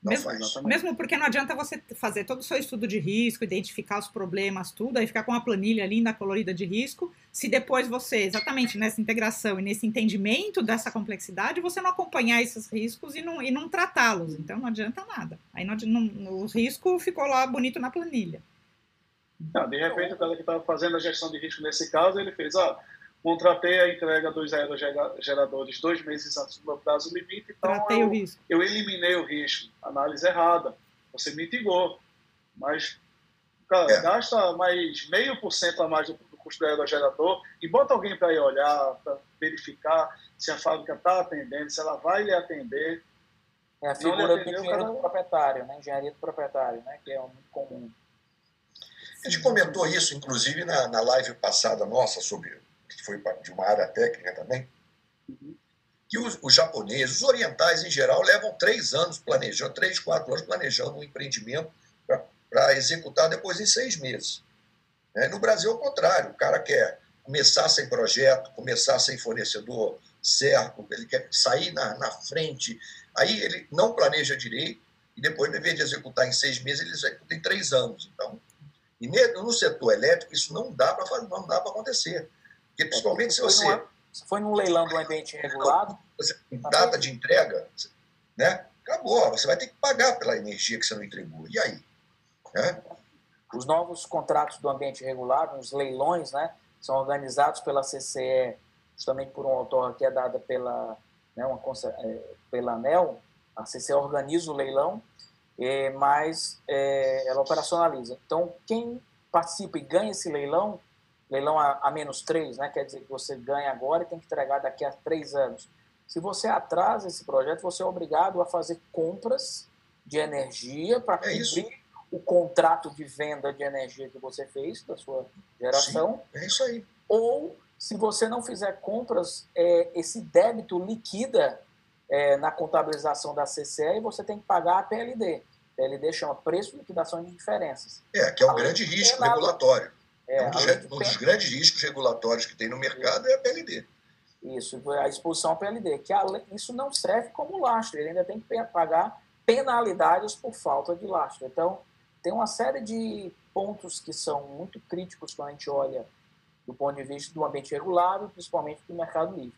Não Mesmo- faz. Mesmo porque não adianta você fazer todo o seu estudo de risco, identificar os problemas, tudo, aí ficar com uma planilha linda, colorida de risco, se depois você, exatamente nessa integração e nesse entendimento dessa complexidade, você não acompanhar esses riscos e não, e não tratá-los. Então não adianta nada. Aí não, não, o risco ficou lá bonito na planilha. Não, de repente, o cara que estava fazendo a gestão de risco nesse caso, ele fez, ah, contratei a entrega dos aerogeradores dois meses antes do meu prazo limite, então eu, risco. eu eliminei o risco. Análise errada. Você mitigou. Mas, cara, É. gasta mais meio por cento a mais do, do custo do aerogerador e bota alguém para ir olhar, para verificar se a fábrica está atendendo, se ela vai lhe atender. É a Não figura lhe do atendeu, engenheiro cada do proprietário, né? Engenharia do proprietário, né? Que é muito comum. A gente comentou isso, inclusive, na, na live passada nossa, sobre que foi de uma área técnica também, que os, os japoneses, os orientais em geral, levam três anos planejando, três, quatro anos planejando um empreendimento para executar depois em seis meses. Né? No Brasil, é o contrário. O cara quer começar sem projeto, começar sem fornecedor certo, ele quer sair na, na frente. Aí ele não planeja direito e depois, ao invés de executar em seis meses, ele executa em três anos. Então, e no setor elétrico, isso não dá para fazer, não dá para acontecer. Porque principalmente se você, Se foi num leilão do ambiente regulado, você tem data de entrega, né? Acabou, você vai ter que pagar pela energia que você não entregou. E aí? Né? os novos contratos do ambiente regulado, os leilões, né? São organizados pela CCE, justamente por uma outorga que é dada pela, né, uma, é, pela ANEL. A CCE organiza o leilão, é, mas é, ela operacionaliza. Então, quem participa e ganha esse leilão, leilão a, a menos três, né? Quer dizer que você ganha agora e tem que entregar daqui a três anos. Se você atrasa esse projeto, você é obrigado a fazer compras de energia para É cumprir o contrato de venda de energia que você fez da sua geração, É isso aí. ou se você não fizer compras, é, esse débito liquida é, na contabilização da CCE e você tem que pagar a PLD. PLD chama Preço de Liquidação de Diferenças. É, que é um Além grande de risco regulatório. É, É um, dos, um dos grandes riscos regulatórios que tem no mercado é a PLD. Isso, a exposição ao PLD, que isso não serve como lastro, ele ainda tem que pagar penalidades por falta de lastro. Então, tem uma série de pontos que são muito críticos quando a gente olha do ponto de vista do ambiente regulado, principalmente do mercado livre.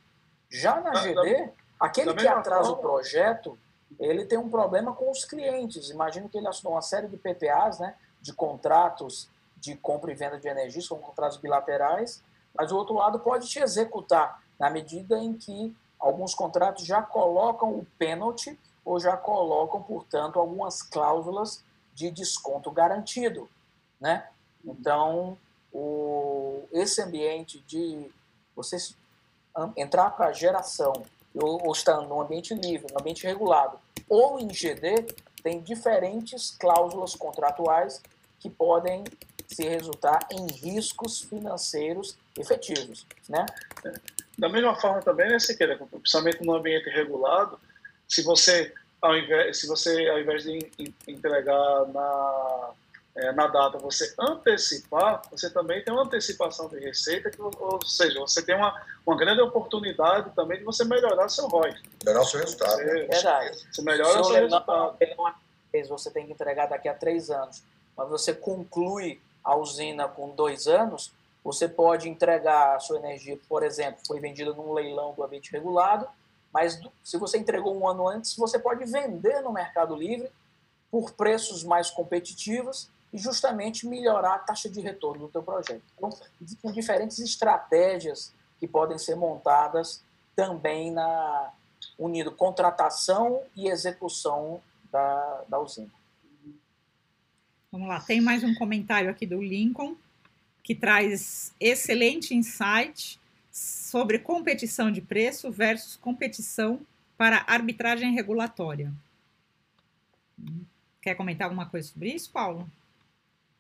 Já na Da- GD, aquele da que atrasa o forma- projeto, ele tem um problema com os clientes. Imagino que ele assinou uma série de PPAs, né, de contratos de compra e venda de energia, são contratos bilaterais, mas o outro lado pode te executar na medida em que alguns contratos já colocam o pênalti ou já colocam, portanto, algumas cláusulas de desconto garantido, né? Então, o, esse ambiente de você entrar para geração ou, ou estar no ambiente livre, no ambiente regulado, ou em GD, tem diferentes cláusulas contratuais que podem se resultar em riscos financeiros efetivos, né? Da mesma forma também, né, Siqueira, principalmente no ambiente regulado, se você, ao invés, se você, ao invés de en- entregar na, eh, na data, você antecipar, você também tem uma antecipação de receita, que, ou seja, você tem uma, uma grande oportunidade também de você melhorar seu ROI. Melhorar o seu resultado. né? Com Verdade. certeza. Você melhora seu leilão resultado. três, você tem que entregar daqui a três anos. mas você conclui a usina com dois anos, você pode entregar a sua energia, por exemplo, foi vendida num leilão do ambiente regulado, mas se você entregou um ano antes, você pode vender no Mercado Livre por preços mais competitivos e justamente melhorar a taxa de retorno do teu projeto. Então, existem diferentes estratégias que podem ser montadas também na unindo contratação e execução da, da usina. Vamos lá, tem mais um comentário aqui do Lincoln que traz excelente insight sobre competição de preço versus competição para arbitragem regulatória. Quer comentar alguma coisa sobre isso, Paulo?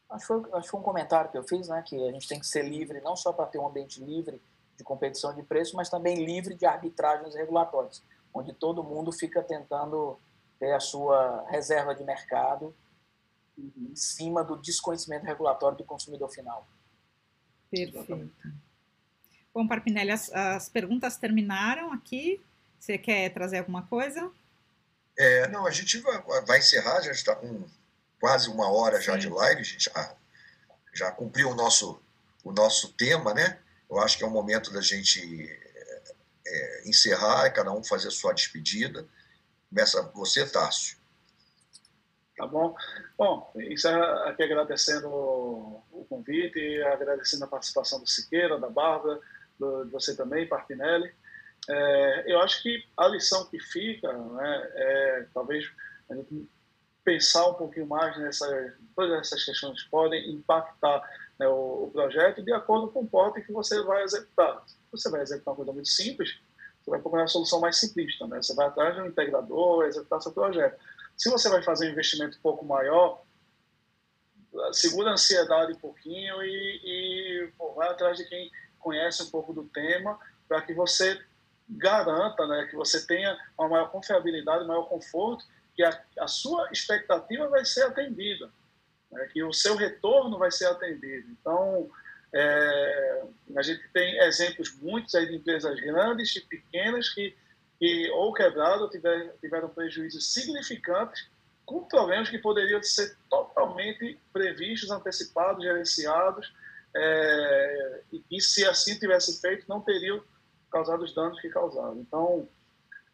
Acho que, foi, um comentário que eu fiz, né, que a gente tem que ser livre não só para ter um ambiente livre de competição de preço, mas também livre de arbitragens regulatórias, onde todo mundo fica tentando ter a sua reserva de mercado em cima do desconhecimento regulatório do consumidor final. Perfeito. Bom, Parpinelli, as, as perguntas terminaram aqui. Você quer trazer alguma coisa? É, não, a gente vai, vai encerrar, já está com quase uma hora já Sim. de live, a gente já, já cumpriu o nosso, o nosso tema, né? Eu acho que é o momento da gente é, é, encerrar e cada um fazer a sua despedida. Começa você, Tássio. Tá bom? Bom, aqui agradecendo o convite agradecendo a participação do Siqueira, da Bárbara, de você também, Partinelli. É, eu acho que a lição que fica né, é talvez a gente pensar um pouquinho mais nessas todas essas questões que podem impactar né, o, o, projeto de acordo com o porte que você vai executar. Você vai executar uma coisa muito simples, você vai procurar a solução mais simplista. Né? Você vai atrás de um integrador, executar seu projeto. Se você vai fazer um investimento um pouco maior, segura a ansiedade um pouquinho e, e pô, vai atrás de quem conhece um pouco do tema para que você garanta, né, que você tenha uma maior confiabilidade, maior conforto, que a, a sua expectativa vai ser atendida, né, que o seu retorno vai ser atendido. Então, é, a gente tem exemplos muitos aí de empresas grandes e pequenas que, que ou quebraram ou tiver, tiveram prejuízos significantes com problemas que poderiam ser totalmente previstos, antecipados, gerenciados, é, e, e se assim tivesse feito, não teriam causado os danos que causaram. Então,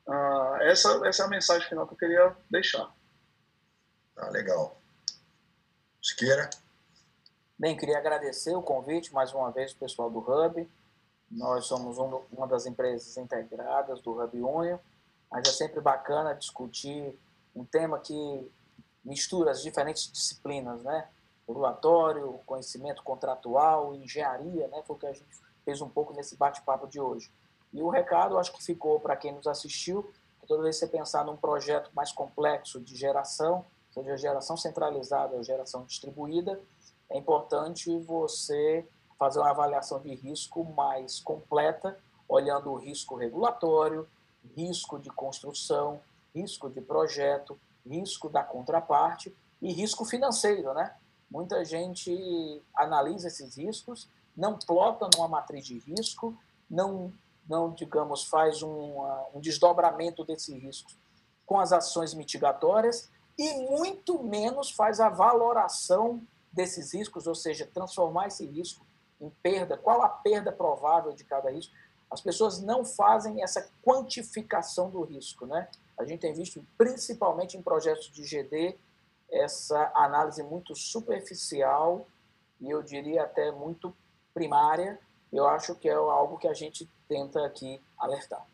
uh, essa, essa é a mensagem final que eu queria deixar. Ah, legal. Siqueira? Bem, queria agradecer o convite mais uma vez do pessoal do Hub. Nós somos um, uma das empresas integradas do Hub Union, mas é sempre bacana discutir um tema que mistura as diferentes disciplinas, né? regulatório, conhecimento contratual, engenharia, né? Foi o que a gente fez um pouco nesse bate-papo de hoje. E o recado, acho que ficou para quem nos assistiu, que toda vez que você pensar num projeto mais complexo de geração, seja geração centralizada ou geração distribuída, é importante você fazer uma avaliação de risco mais completa, olhando o risco regulatório, risco de construção, risco de projeto, risco da contraparte e risco financeiro, né? Muita gente analisa esses riscos, não plota numa matriz de risco, não, não digamos, faz um, um desdobramento desses riscos com as ações mitigatórias e muito menos faz a valoração desses riscos, ou seja, transformar esse risco em perda, qual a perda provável de cada risco. As pessoas não fazem essa quantificação do risco, né? A gente tem visto, principalmente em projetos de GD, essa análise muito superficial e eu diria até muito primária, eu acho que é algo que a gente tenta aqui alertar.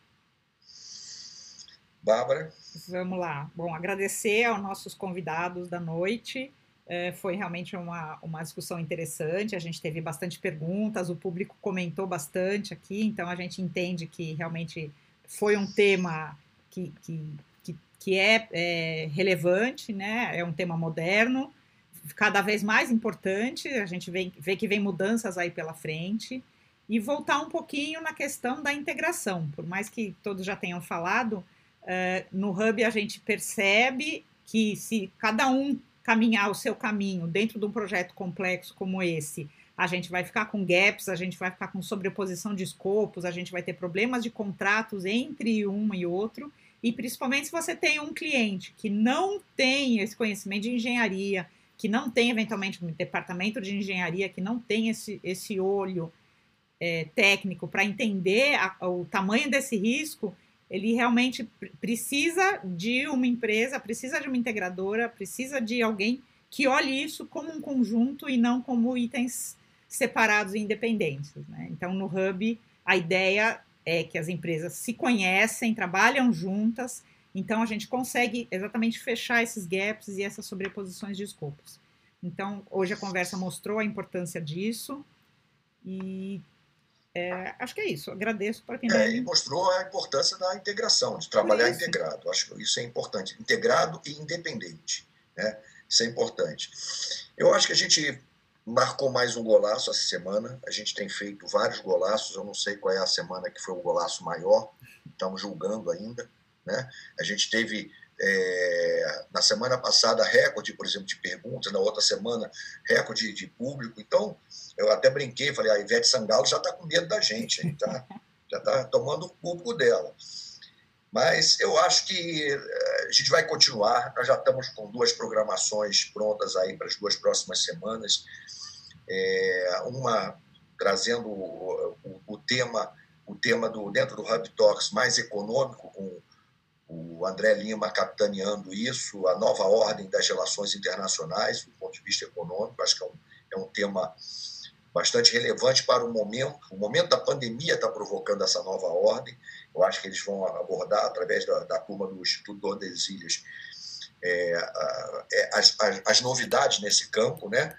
Bárbara? Vamos lá. Bom, agradecer aos nossos convidados da noite. É, foi realmente uma, uma discussão interessante. A gente teve bastante perguntas, o público comentou bastante aqui, então a gente entende que realmente foi um tema que, que que é, é relevante, né? É um tema moderno, cada vez mais importante. A gente vê, vê que vem mudanças aí pela frente e voltar um pouquinho na questão da integração. Por mais que todos já tenham falado, uh, no Hub a gente percebe que se cada um caminhar o seu caminho dentro de um projeto complexo como esse, a gente vai ficar com gaps, a gente vai ficar com sobreposição de escopos, a gente vai ter problemas de contratos entre um e outro, e principalmente se você tem um cliente que não tem esse conhecimento de engenharia, que não tem, eventualmente, um departamento de engenharia que não tem esse, esse olho é, técnico para entender a, o tamanho desse risco, ele realmente precisa de uma empresa, precisa de uma integradora, precisa de alguém que olhe isso como um conjunto e não como itens separados e independentes. Né? Então, no Hub, a ideia é que as empresas se conhecem, trabalham juntas, então a gente consegue exatamente fechar esses gaps e essas sobreposições de escopos. Então, hoje a conversa mostrou a importância disso e é, acho que é isso. Agradeço para quem. É, e mostrou a importância da integração, de trabalhar integrado. Acho que isso é importante. Integrado e independente. Né? Isso é importante. Eu acho que a gente marcou mais um golaço essa semana. A gente tem feito vários golaços. Eu não sei qual é a semana que foi o golaço maior. Estamos julgando ainda. Né? A gente teve é, na semana passada recorde, por exemplo, de perguntas, na outra semana recorde de público. Então, eu até brinquei, falei, a Ivete Sangalo já está com medo da gente, tá? já está tomando o público dela. Mas eu acho que é, a gente vai continuar. Nós já estamos com duas programações prontas aí para as duas próximas semanas. É, uma trazendo o, o, o, tema o tema do dentro do Hub Talks mais econômico com o André Lima capitaneando isso, a nova ordem das relações internacionais, do ponto de vista econômico, acho que é um, é um tema bastante relevante para o momento. O momento da pandemia está provocando essa nova ordem. Eu acho que eles vão abordar, através da, da turma do Instituto Tordesilhas, é, é, as, as, as, novidades nesse campo. Né?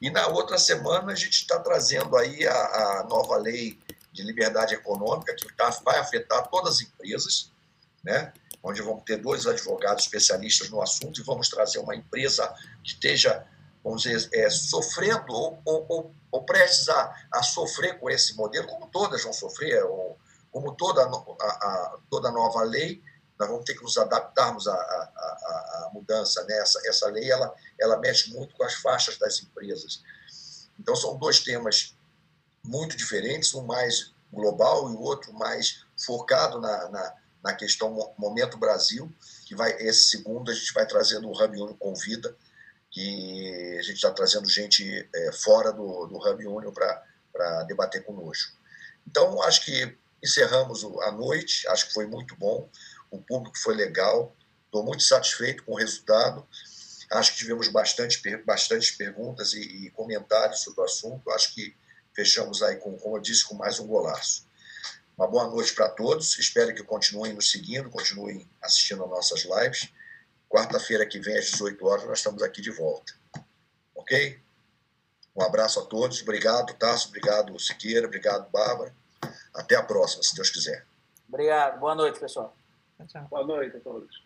E na outra semana a gente está trazendo aí a, a, nova lei de liberdade econômica, que tá, vai afetar todas as empresas. Né? Onde vamos ter dois advogados especialistas no assunto e vamos trazer uma empresa que esteja, vamos dizer, é, sofrendo ou, ou, ou, prestes a, a, sofrer com esse modelo, como todas vão sofrer, ou, como toda a, a, toda nova lei, nós vamos ter que nos adaptarmos à, à, à mudança. Né? Essa, essa lei ela, ela mexe muito com as faixas das empresas. Então, são dois temas muito diferentes, um mais global e o outro mais focado na, na na questão Momento Brasil, que vai esse segundo a gente vai trazer no Hub Union Convida, que a gente está trazendo gente é, fora do, do Hub Union para debater conosco. Então, acho que encerramos a noite, acho que foi muito bom, o público foi legal, estou muito satisfeito com o resultado, acho que tivemos bastante, bastantes perguntas e, e comentários sobre o assunto, acho que fechamos aí, com, como eu disse, com mais um golaço. Uma boa noite para todos. Espero que continuem nos seguindo, continuem assistindo às nossas lives. Quarta-feira que vem, às 18 horas, nós estamos aqui de volta. Ok? Um abraço a todos. Obrigado, Tasso. Obrigado, Siqueira. Obrigado, Bárbara. Até a próxima, se Deus quiser. Obrigado. Boa noite, pessoal. Tchau, tchau. Boa noite a todos.